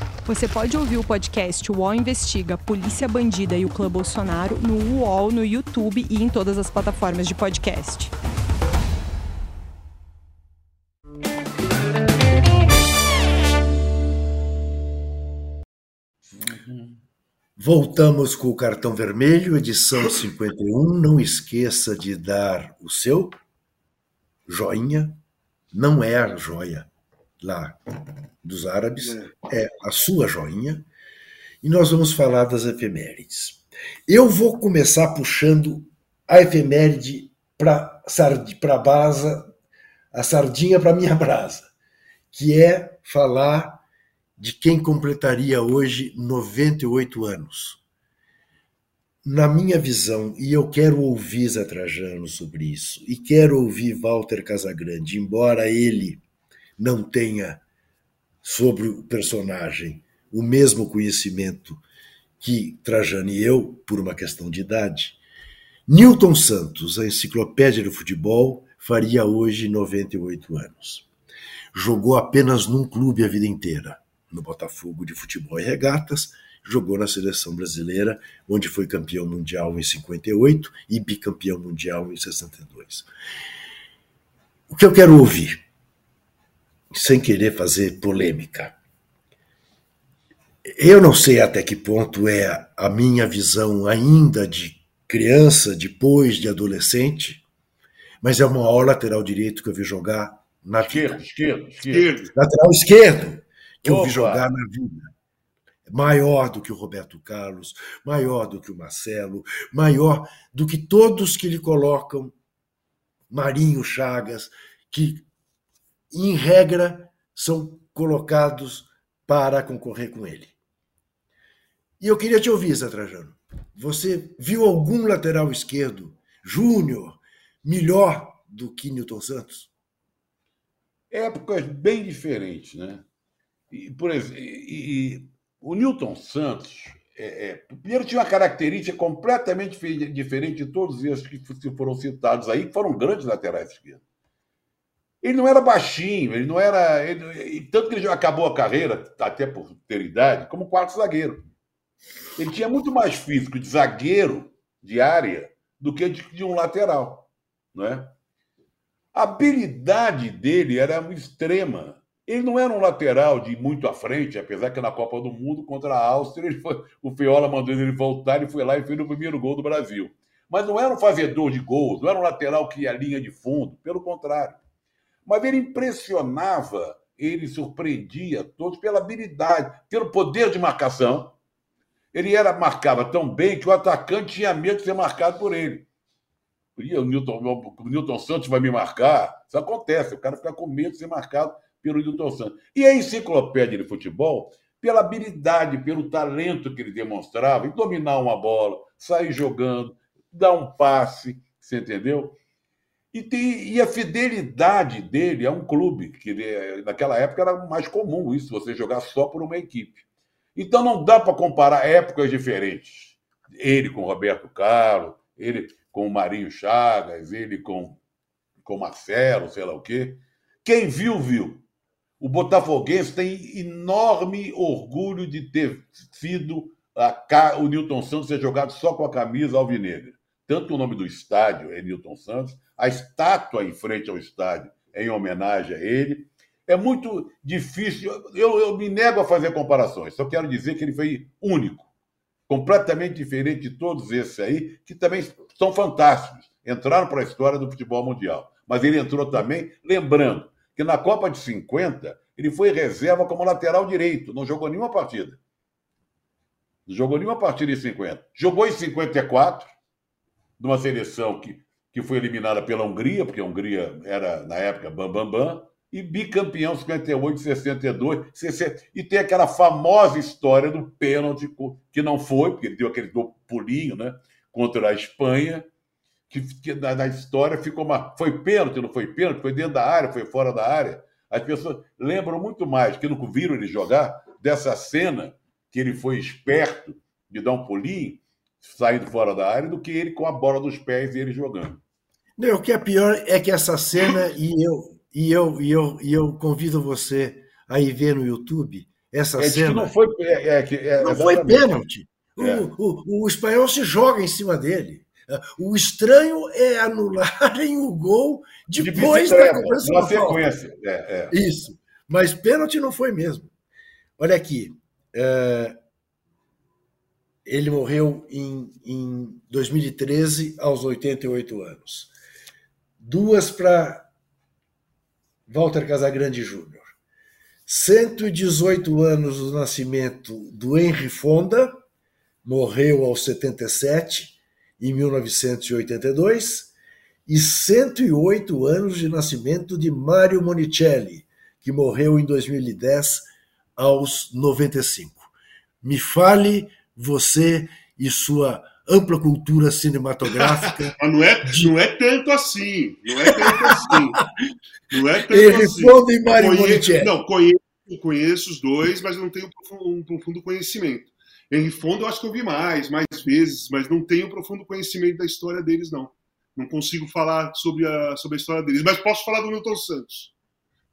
Você pode ouvir o podcast UOL Investiga, Polícia Bandida e o Clã Bolsonaro no UOL, no YouTube e em todas as plataformas de podcast. Voltamos com o cartão vermelho, edição 51. Não esqueça de dar o seu joinha. Não é a joia lá dos árabes, é. é a sua joinha, e nós vamos falar das efemérides. Eu vou começar puxando a efeméride para a brasa, a sardinha para minha brasa, que é falar de quem completaria hoje 98 anos. Na minha visão, e eu quero ouvir Zé Trajano sobre isso, e quero ouvir Walter Casagrande, embora ele não tenha sobre o personagem o mesmo conhecimento que Trajano e eu, por uma questão de idade, Newton Santos, a enciclopédia do futebol, faria hoje 98 anos. Jogou apenas num clube a vida inteira, no Botafogo de Futebol e Regatas, jogou na seleção brasileira, onde foi campeão mundial em 58 e bicampeão mundial em 62. O que eu quero ouvir? Sem querer fazer polêmica. Eu não sei até que ponto é a minha visão ainda de criança, depois de adolescente, mas é o maior lateral direito que eu vi jogar na esquerdo, vida. Esquerdo, esquerdo. Lateral esquerdo que Opa. eu vi jogar na vida. Maior do que o Roberto Carlos, maior do que o Marcelo, maior do que todos que lhe colocam, Marinho Chagas, que em regra, são colocados para concorrer com ele. E eu queria te ouvir, Zé Trajano. Você viu algum lateral esquerdo, júnior, melhor do que Newton Santos? Épocas bem diferentes, né? E, por exemplo, e, e, o Newton Santos, é, é, primeiro, tinha uma característica completamente diferente de todos esses que foram citados aí, que foram grandes laterais esquerdos. Ele não era baixinho, ele não era. Ele, tanto que ele já acabou a carreira, até por ter idade, como quarto zagueiro. Ele tinha muito mais físico de zagueiro de área do que de, de um lateral. Não é? A habilidade dele era extrema. Ele não era um lateral de muito à frente, apesar que na Copa do Mundo contra a Áustria, foi, o Feola mandou ele voltar e foi lá e fez o primeiro gol do Brasil. Mas não era um fazedor de gols, não era um lateral que ia linha de fundo, pelo contrário. Mas ele impressionava, ele surpreendia todos pela habilidade, pelo poder de marcação. Ele era marcava tão bem que o atacante tinha medo de ser marcado por ele. E o Newton, o Newton Santos vai me marcar. Isso acontece, o cara fica com medo de ser marcado pelo Newton Santos. E a enciclopédia de futebol, pela habilidade, pelo talento que ele demonstrava em dominar uma bola, sair jogando, dar um passe, você entendeu? E, tem, e a fidelidade dele a um clube, que naquela época era mais comum isso, você jogar só por uma equipe. Então não dá para comparar épocas diferentes. Ele com Roberto Carlos, ele com o Marinho Chagas, ele com, com Marcelo, sei lá o quê. Quem viu, viu. O Botafoguense tem enorme orgulho de ter sido a, o Newton Santos ter jogado só com a camisa alvinegra. Tanto o nome do estádio é Newton Santos, a estátua em frente ao estádio é em homenagem a ele. É muito difícil, eu, eu me nego a fazer comparações, só quero dizer que ele foi único, completamente diferente de todos esses aí, que também são fantásticos, entraram para a história do futebol mundial. Mas ele entrou também, lembrando que na Copa de 50 ele foi reserva como lateral direito, não jogou nenhuma partida. Não jogou nenhuma partida em 50. Jogou em 54, numa seleção que, que foi eliminada pela Hungria, porque a Hungria era, na época, bam, bam, bam, e bicampeão 58, 62, 60. E tem aquela famosa história do pênalti, que não foi, porque deu aquele pulinho, né? Contra a Espanha, que, que na, na, história ficou uma. Foi pênalti, não foi pênalti, foi dentro da área, foi fora da área. As pessoas lembram muito mais, que não viram ele jogar, dessa cena que ele foi esperto de dar um pulinho, saindo fora da área, do que ele com a bola dos pés e ele jogando. Não, o que é pior é que essa cena, e eu, e eu, e eu, e eu convido você a ir ver no YouTube, essa é, cena. não foi, é, é, é não foi pênalti. O, é. o, o, espanhol se joga em cima dele. O estranho é anularem *laughs* o gol depois de da conversa. Na sequência. É, Isso. Mas pênalti não foi mesmo. Olha aqui. É, ele morreu em, em 2013, aos 88 anos. Duas para Walter Casagrande Júnior. 118 anos do nascimento do Henry Fonda, morreu aos 77, em 1982, e 108 anos de nascimento de Mário Monicelli, que morreu em 2010, aos 95. Me fale você e sua ampla cultura cinematográfica. *laughs* Mas não é, não é tanto assim. Não é tanto assim. Não é tanto Ele assim. responde Mário Monicelli. Não, conheço, conheço os dois, mas não tenho um profundo conhecimento. Henry Fonda eu acho que eu vi mais, mais vezes, mas não tenho profundo conhecimento da história deles, não. Não consigo falar sobre a, sobre a história deles, mas posso falar do Milton Santos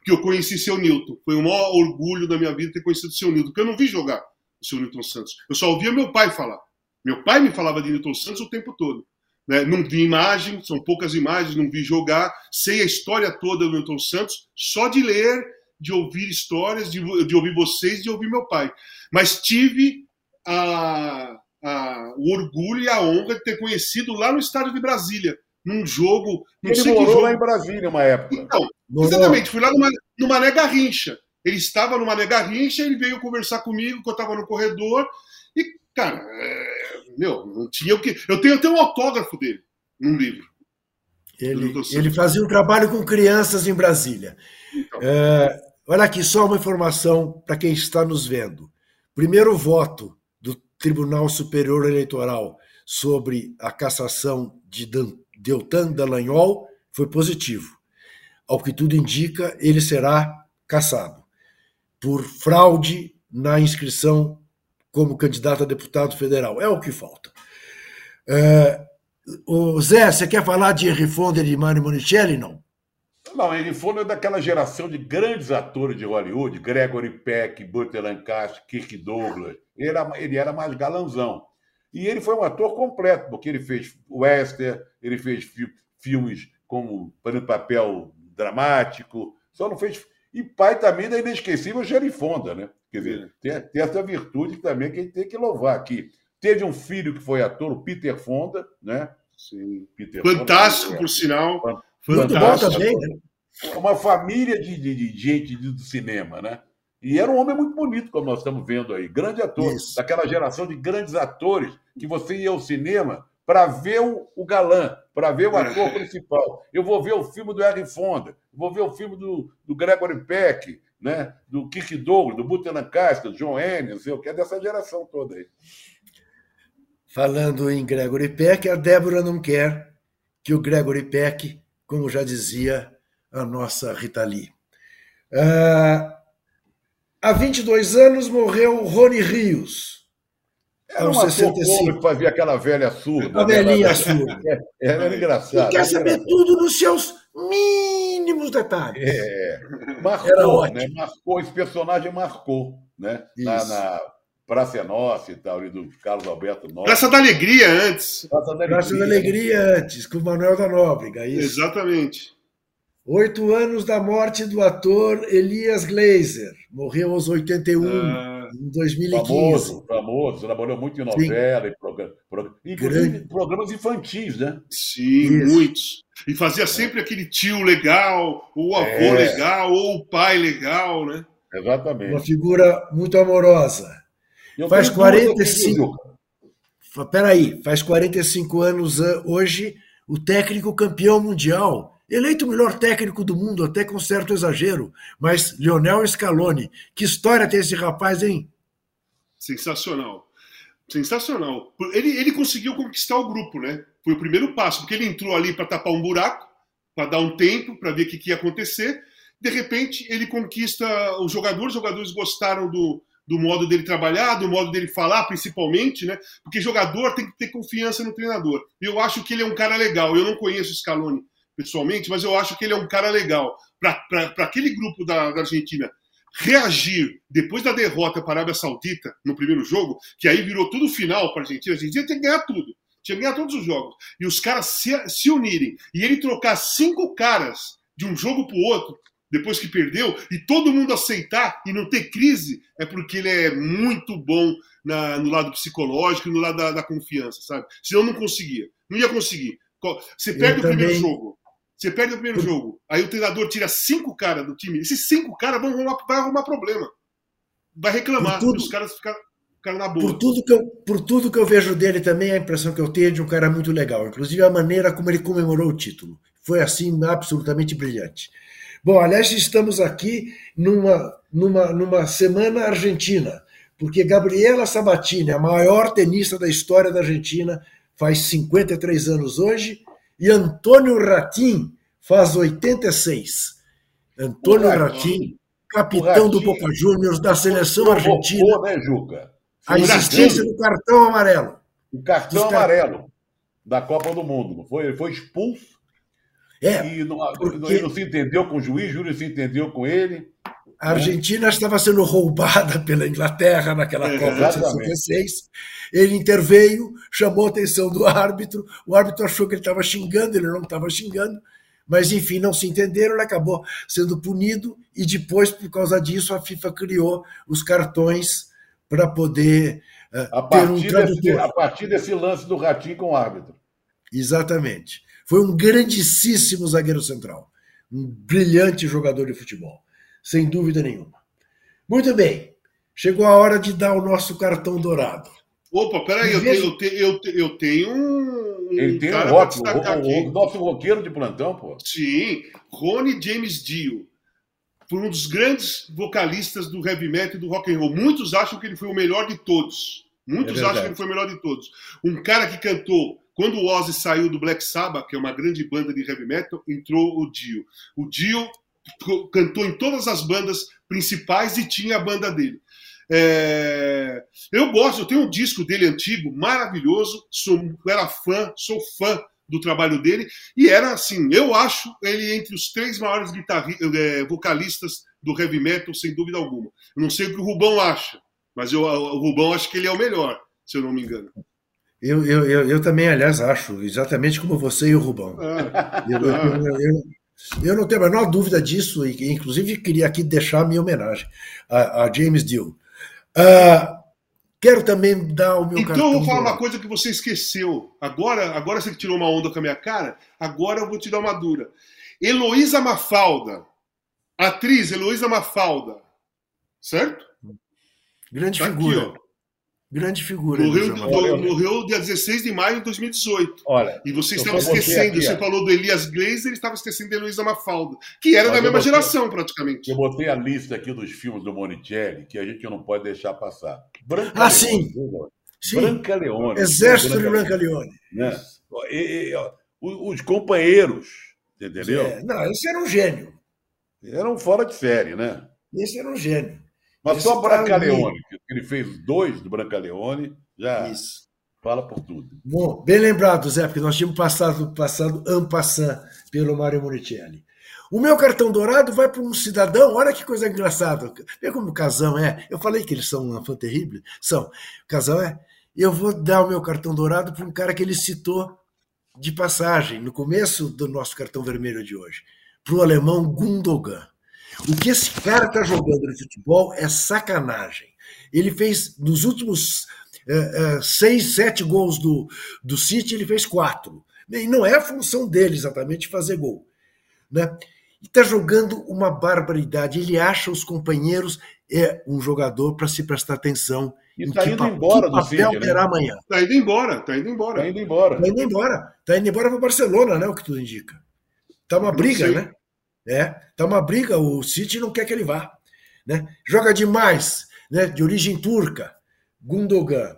que eu conheci seu Newton. Foi o maior orgulho da minha vida ter conhecido seu Newton, porque eu não vi jogar o seu Newton Santos. Eu só ouvia meu pai falar. Meu pai me falava de Newton Santos o tempo todo. Né? Não vi imagem, são poucas imagens, não vi jogar. Sei a história toda do Newton Santos só de ler, de ouvir histórias, de, de ouvir vocês, de ouvir meu pai. Mas tive a, a, o orgulho e a honra de ter conhecido lá no estádio de Brasília, num jogo. Não Ele morou jogo. lá em Brasília uma época. Então, exatamente, fui lá numa, no Mané Garrincha. Ele estava no Mané Garrincha, ele veio conversar comigo, que eu estava no corredor, e, cara, é, meu, não tinha o que. Eu tenho até um autógrafo dele num livro. Ele, ele fazia um trabalho com crianças em Brasília. Então. É, olha aqui, só uma informação para quem está nos vendo. Primeiro voto do Tribunal Superior Eleitoral sobre a cassação de Deltan Dallagnol foi positivo. Ao que tudo indica, ele será cassado por fraude na inscrição como candidato a deputado federal. É o que falta. É, o Zé, você quer falar de Henry Fonda e de Mário Monicelli, não? Não, Henry Fonda é daquela geração de grandes atores de Hollywood, Gregory Peck, Burt Lancaster, Kirk Douglas. Ele era, ele era mais galanzão. E ele foi um ator completo, porque ele fez western, ele fez fi filmes como para papel dramático, só não fez. E pai também da inesquecível Gerifonda, né? Quer dizer, tem, tem, essa virtude também que a gente tem que louvar aqui. Teve um filho que foi ator, o Peter Fonda, né? Sim. Peter Fantástico, Fonda, por sinal. Fantástico. Muito bom também, né? Uma família de, de, de gente do cinema, né? E era um homem muito bonito, como nós estamos vendo aí. Grande ator, Isso. daquela geração de grandes atores que você ia ao cinema para ver o, o galã, para ver o é. ator principal. Eu vou ver o filme do Harry Fonda, vou ver o filme do, do Gregory Peck, né? do Kirk Douglas, do Castle, do John Ennis, eu que é dessa geração toda aí. Falando em Gregory Peck, a Débora não quer que o Gregory Peck, como já dizia a nossa Rita Lee. Ah, Há 22 anos morreu Rony Rios. Era um ator 65. que fazia aquela velha surda. A né? velhinha surda. *laughs* É, era engraçado. E quer saber engraçado. tudo nos seus mínimos detalhes. É, marcou, né? Marcou, esse personagem marcou, né? Na, na, Praça é Nossa e tal, ali do Carlos Alberto Nobre. Praça da Alegria antes. Praça da Alegria, Praça da Alegria antes, com o Manuel da Nóbrega. Isso. Exatamente. Oito anos da morte do ator Elias Glazer. Morreu aos 81, ah, em 2015. Famoso, famoso. Trabalhou muito em novela Sim. e programa, inclusive Grande. programas infantis, né? Sim, Isso. muitos. E fazia sempre aquele tio legal, ou o avô é. legal, ou o pai legal, né? Exatamente. Uma figura muito amorosa. faz 45. Peraí, faz 45 anos hoje o técnico campeão mundial Eleito o melhor técnico do mundo, até com certo exagero, mas Lionel Scaloni. Que história tem esse rapaz, hein? Sensacional. Sensacional. Ele, ele conseguiu conquistar o grupo, né? Foi o primeiro passo, porque ele entrou ali para tapar um buraco, para dar um tempo, para ver o que, que ia acontecer. De repente, ele conquista os jogadores, os jogadores gostaram do, do modo dele trabalhar, do modo dele falar, principalmente, né? Porque jogador tem que ter confiança no treinador. Eu acho que ele é um cara legal. Eu não conheço o Scaloni pessoalmente, mas eu acho que ele é um cara legal. Para aquele grupo da, da, Argentina reagir depois da derrota para a Arábia Saudita no primeiro jogo, que aí virou tudo final para a Argentina, a Argentina tem que ganhar tudo. Tinha que ganhar todos os jogos. E os caras se, se unirem e ele trocar cinco caras de um jogo para o outro, depois que perdeu, e todo mundo aceitar e não ter crise, é porque ele é muito bom na, no lado psicológico e no lado da, da confiança, sabe? Senão não conseguia. Não ia conseguir. Você perde o primeiro jogo, você perde o primeiro jogo, aí o treinador tira cinco caras do time. Esses cinco caras vão arrumar, vai arrumar problema. Vai reclamar. Tudo, os caras ficaram, na boa. Por tudo, que eu, por tudo que eu vejo dele também, a impressão que eu tenho é de um cara muito legal. Inclusive a maneira como ele comemorou o título. Foi assim, absolutamente brilhante. Bom, aliás, estamos aqui numa, numa, numa semana argentina, porque Gabriela Sabatini, a maior tenista da história da Argentina, faz 53 anos hoje e Antônio Ratim faz 86. Antônio Ratim, capitão do Boca Juniors da seleção argentina. né, Juca? A existência do cartão amarelo. O cartão amarelo da Copa do Mundo. Foi, ele foi expulso. É, e não, porque... ele não se entendeu com o juiz, o juiz se entendeu com ele. A Argentina estava sendo roubada *laughs* pela Inglaterra naquela é, Copa de 66. Ele interveio, chamou a atenção do árbitro. O árbitro achou que ele estava xingando, ele não estava xingando. Mas, enfim, não se entenderam, ele acabou sendo punido. E depois, por causa disso, a FIFA criou os cartões para poder uh, a ter um tradutor. Desse, a partir desse lance do Ratinho com o árbitro. Exatamente. Foi um grandíssimo zagueiro central. Um brilhante jogador de futebol sem dúvida nenhuma. Muito bem, chegou a hora de dar o nosso cartão dourado. Opa, peraí, eu, tenho, eu, tenho, eu tenho um. Ele tem um rock, o, o, nosso roqueiro de plantão, pô. Sim, Rony James Dio. Foi um dos grandes vocalistas do heavy metal e do rock and roll. Muitos acham que ele foi o melhor de todos. Muitos é acham que ele foi o melhor de todos. Um cara que cantou quando o Ozzy saiu do Black Sabbath, que é uma grande banda de heavy metal, entrou o Dio. O Dio cantou em todas as bandas principais e tinha a banda dele. É... eu gosto, eu tenho um disco dele antigo, maravilhoso, sou, era fã, sou fã do trabalho dele, e era assim, eu acho ele entre os três maiores é, vocalistas do heavy metal, sem dúvida alguma. Eu não sei o que o Rubão acha, mas eu, o Rubão acho que ele é o melhor, se eu não me engano. Eu, eu, eu, eu também, aliás, acho, exatamente como você e o Rubão. Ah. Eu, eu, eu não tenho a menor dúvida disso, e inclusive queria aqui deixar minha homenagem a, a James Deal. Uh, quero também dar o meu Então eu vou falar uma coisa que você esqueceu. Agora, agora você tirou uma onda com a minha cara, agora eu vou te dar uma dura. Heloísa Mafalda, atriz Heloísa Mafalda, certo? Grande tá figura. Aqui, Grande figura. Morreu, do, morreu dia 16 de maio de 2018. Olha, e você estava esquecendo, aqui, você falou do Elias Glazer, ele estava esquecendo de Heloísa Mafalda, que era da mesma botei, geração, praticamente. Eu botei a lista aqui dos filmes do Monicelli, que a gente não pode deixar passar. Branca ah, Leone, sim. sim. Branca Leone. Exército Branca de Branca Leone. Né? E, e, os companheiros, entendeu? É, não, esse era um gênio. Era um fora de série, né? Esse era um gênio. Mas Esse só Brancaleone, que ele fez dois do Brancaleone, já Isso. fala por tudo. Bom, bem lembrado, Zé, porque nós tínhamos passado, passado en passant pelo Mário Monicelli. O meu cartão dourado vai para um cidadão, olha que coisa engraçada. Vê como o Casão é. Eu falei que eles são um enfant terrible. São. O Casão é. Eu vou dar o meu cartão dourado para um cara que ele citou de passagem, no começo do nosso cartão vermelho de hoje, para o alemão Gundogan. O que esse cara está jogando no futebol é sacanagem. Ele fez, nos últimos eh, eh, seis, sete gols do, do City, ele fez quatro. E não é a função dele exatamente fazer gol. Né? E está jogando uma barbaridade. Ele acha os companheiros, é um jogador para se prestar atenção. E em tá que indo pa- embora do papel City, né? terá amanhã. Tá indo embora, tá indo embora. Tá indo embora. Está indo embora. Está indo embora para Barcelona, né? O que tudo indica. Está uma Não briga, sei. Né? É, tá uma briga. O City não quer que ele vá. Né? Joga demais, né? De origem turca. Gundogan.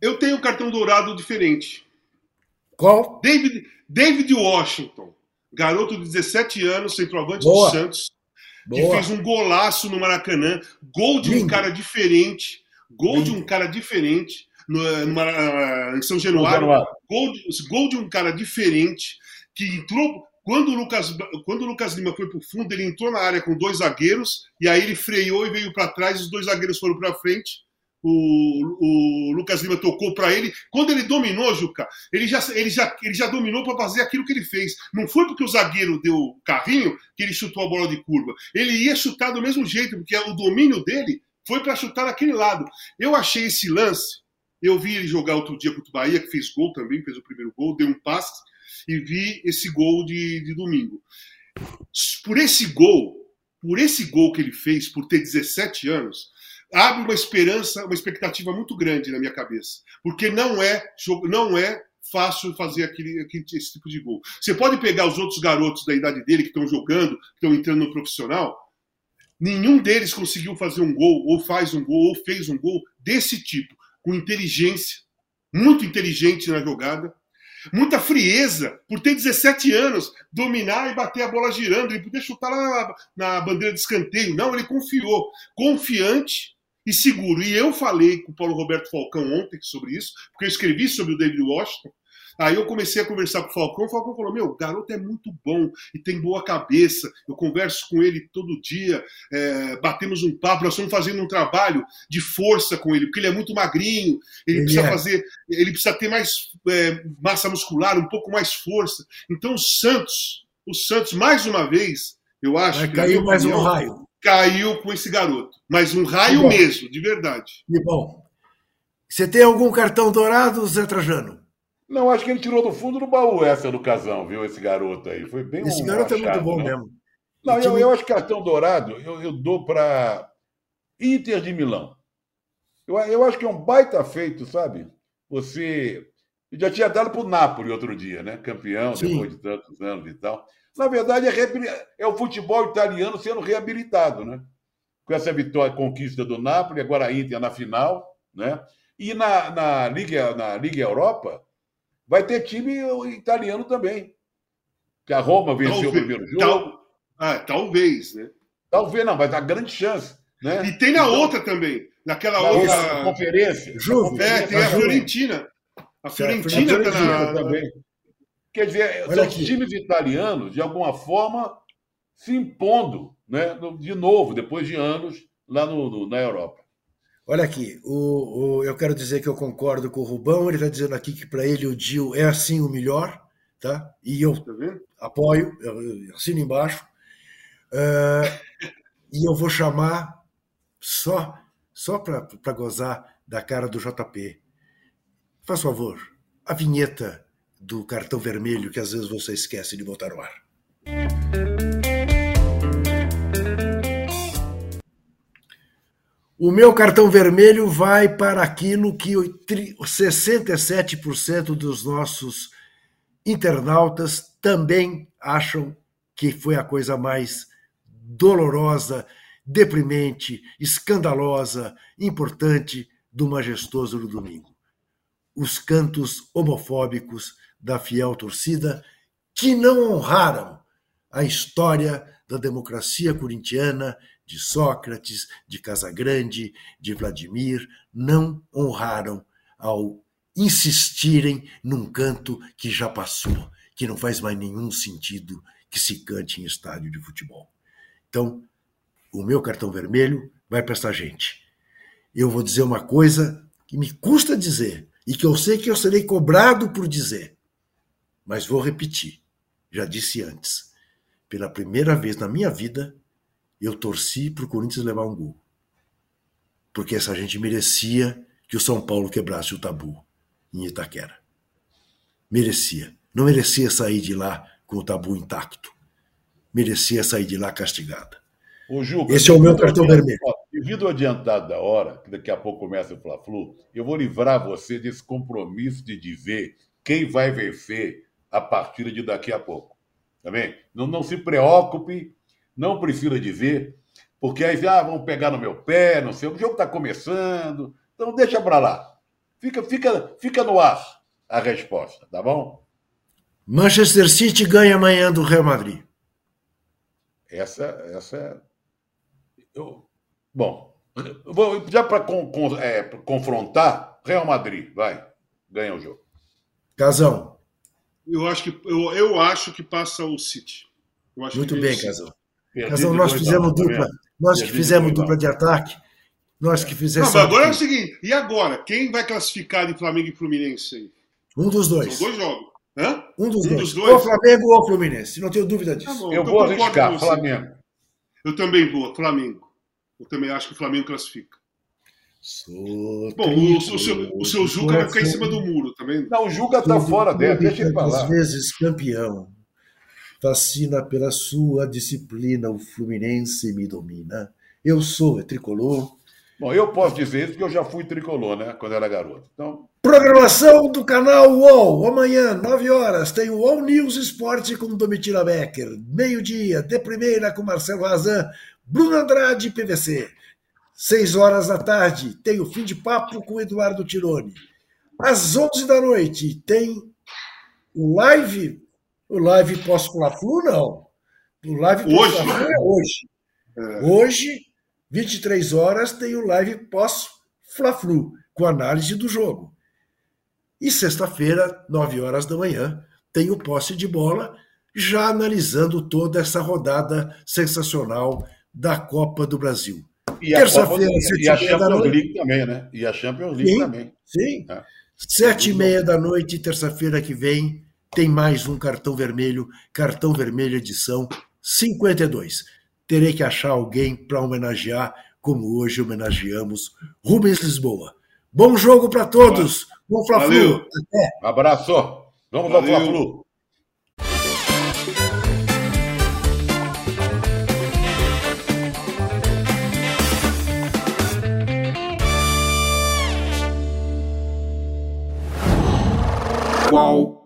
Eu tenho um cartão dourado diferente. Qual? David, David Washington, garoto de 17 anos, centroavante Boa. do Santos, que Boa. fez um golaço no Maracanã, gol de um Lindo. cara diferente, gol de Lindo. um cara diferente no, no Mara- em São Januário, Januário. gol de, gol de um cara diferente que entrou quando o Lucas quando o Lucas Lima foi pro fundo, ele entrou na área com dois zagueiros e aí ele freou e veio para trás, os dois zagueiros foram para frente. O, o Lucas Lima tocou para ele. Quando ele dominou, Juca, ele já, ele já, ele já dominou para fazer aquilo que ele fez. Não foi porque o zagueiro deu carrinho que ele chutou a bola de curva. Ele ia chutar do mesmo jeito, porque o domínio dele foi para chutar naquele lado. Eu achei esse lance. Eu vi ele jogar outro dia contra o Bahia, que fez gol também, fez o primeiro gol, deu um passe, e vi esse gol de, de domingo. Por esse gol, por esse gol que ele fez, por ter 17 anos, abre uma esperança, uma expectativa muito grande na minha cabeça. Porque não é, não é fácil fazer aquele, aquele- esse tipo de gol. Você pode pegar os outros garotos da idade dele que estão jogando, que estão entrando no profissional, nenhum deles conseguiu fazer um gol, ou faz um gol, ou fez um gol desse tipo, com inteligência, muito inteligente na jogada, muita frieza, por ter 17 anos, dominar e bater a bola girando, ele podia chutar lá na, na bandeira de escanteio. Não, ele confiou, confiante e seguro. E eu falei com o Paulo Roberto Falcão ontem sobre isso, porque eu escrevi sobre o David Washington. Aí eu comecei a conversar com o Falcão, o Falcão falou: Meu, o garoto é muito bom e tem boa cabeça. Eu converso com ele todo dia, é, batemos um papo, nós estamos fazendo um trabalho de força com ele, porque ele é muito magrinho, ele, Ele precisa é. fazer, ele precisa ter mais é, massa muscular, um pouco mais força. Então o Santos, o Santos, mais uma vez, eu acho Vai cair minha mais um raio. caiu com esse garoto. Mas um raio mesmo, de verdade. E bom, você tem algum cartão dourado, Zé Trajano? Não, acho que ele tirou do fundo do baú essa do casão, viu? Esse garoto aí. Foi bem Esse um garoto é muito achado, bom né? mesmo. Não, eu, time- eu acho que cartão dourado eu, eu dou para Inter de Milão. Eu, eu acho que é um baita feito, sabe? Você. Eu já tinha dado para o Napoli outro dia, né? Campeão, Sim. depois de tantos anos e tal. Na verdade, é, é o futebol italiano sendo reabilitado, né? Com essa vitória, conquista do Napoli, agora a Inter na final, né? E na, na, Liga, na Liga Europa vai ter time italiano também. Que a Roma venceu o Talvez- primeiro jogo. Tal- ah, talvez, né? Talvez não, mas há grande chance. Né? E tem na Então, outra também. Naquela na outra outra. conferência. Juve. É, tem a. Fiorentina. A Fiorentina tá Fiorentina na. também. Quer dizer, Olha são aqui. os times italianos, de alguma forma, se impondo né? de novo, depois de anos, lá no, no- na Europa. Olha aqui, o, o- eu quero dizer que eu concordo com o Rubão, ele está dizendo aqui que para ele o Dio é assim o melhor, tá? E eu Tá apoio, eu, eu assino embaixo. Ah, *laughs* e eu vou chamar só, só para gozar da cara do JP. Faz favor, a vinheta do cartão vermelho que às vezes você esquece de botar no ar. O meu cartão vermelho vai para aquilo que o tri- 67% dos nossos internautas também acham que foi a coisa mais dolorosa, deprimente, escandalosa, importante do majestoso do domingo. Os cantos homofóbicos da fiel torcida que não honraram a história da democracia corintiana de Sócrates, de Casagrande, de Vladimir, não honraram ao insistirem num canto que já passou, que não faz mais nenhum sentido que se cante em estádio de futebol. Então, o meu cartão vermelho vai para essa gente. Eu vou dizer uma coisa que me custa dizer e que eu sei que eu serei cobrado por dizer, mas vou repetir. Já disse antes. Pela primeira vez na minha vida, eu torci para o Corinthians levar um gol. Porque essa gente merecia que o São Paulo quebrasse o tabu em Itaquera. Merecia. Não merecia sair de lá com o tabu intacto. Merecia sair de lá castigada. Ô, Juca, Esse é o meu cartão vermelho. Devido ao adiantado da hora, que daqui a pouco começa o Fla-Flu, eu vou livrar você desse compromisso de dizer quem vai vencer a partida de daqui a pouco. Tá bem? Não, não se preocupe, não precisa dizer, porque aí ah, vão pegar no meu pé, não sei, o jogo está começando, então deixa para lá. Fica, fica, fica no ar a resposta, tá bom? Manchester City ganha amanhã do Real Madrid. Essa, essa é. Eu... Bom, vou, já para con, con, é, confrontar, Real Madrid, vai, ganha o jogo. Casão. Eu acho que, eu, eu acho que passa o City. Muito bem, Casão. Casão, nós fizemos dupla. Nós que fizemos dupla de ataque. Nós que fizemos. Não, agora é o seguinte: e agora? Quem vai classificar de Flamengo e Fluminense aí? Um dos dois. São dois jogos. Hã? Um dos, um dois. dos dois. Ou Flamengo ou Fluminense. Não tenho dúvida disso. Tá bom, eu então vou arriscar, Flamengo. Eu também vou, Flamengo. Eu também acho que o Flamengo classifica. Sou Bom, o, o, seu, o seu Juca vai ficar em cima do muro, também. Tá Não, o Juca tá fora dela, deixa ele falar. Às vezes campeão. Fascina pela sua disciplina, o Fluminense me domina. Eu sou é tricolor. Bom, eu posso dizer isso porque eu já fui tricolor, né? Quando era garoto. Então... Programação do canal UOL. Amanhã, 9 horas, tem o UOL News Esporte com Domitila Becker. Meio-dia, de primeira com Marcelo Razan, Bruno Andrade PVC. Seis horas da tarde, tem o fim de papo com Eduardo Tironi. Às 11 da noite, tem o live. O live pós-Fla-Flu, não. O live pós-Fla-Flu é hoje. É. Hoje, 23 horas, tem o live pós-Fla-Flu, com análise do jogo. E sexta-feira, 9 horas da manhã, tem o posse de bola, já analisando toda essa rodada sensacional da Copa do Brasil. E a, Terça-feira, e a Champions League também, né? E a Champions League sim, também. Sim. É. Sete e meia da noite, terça-feira que vem, tem mais um cartão vermelho, cartão vermelho edição 52. Terei que achar alguém para homenagear, como hoje homenageamos Rubens Lisboa. Bom jogo para todos. Bom Fla-Flu. Até. Abraço. Vamos Valeu. ao Fla-Flu. qual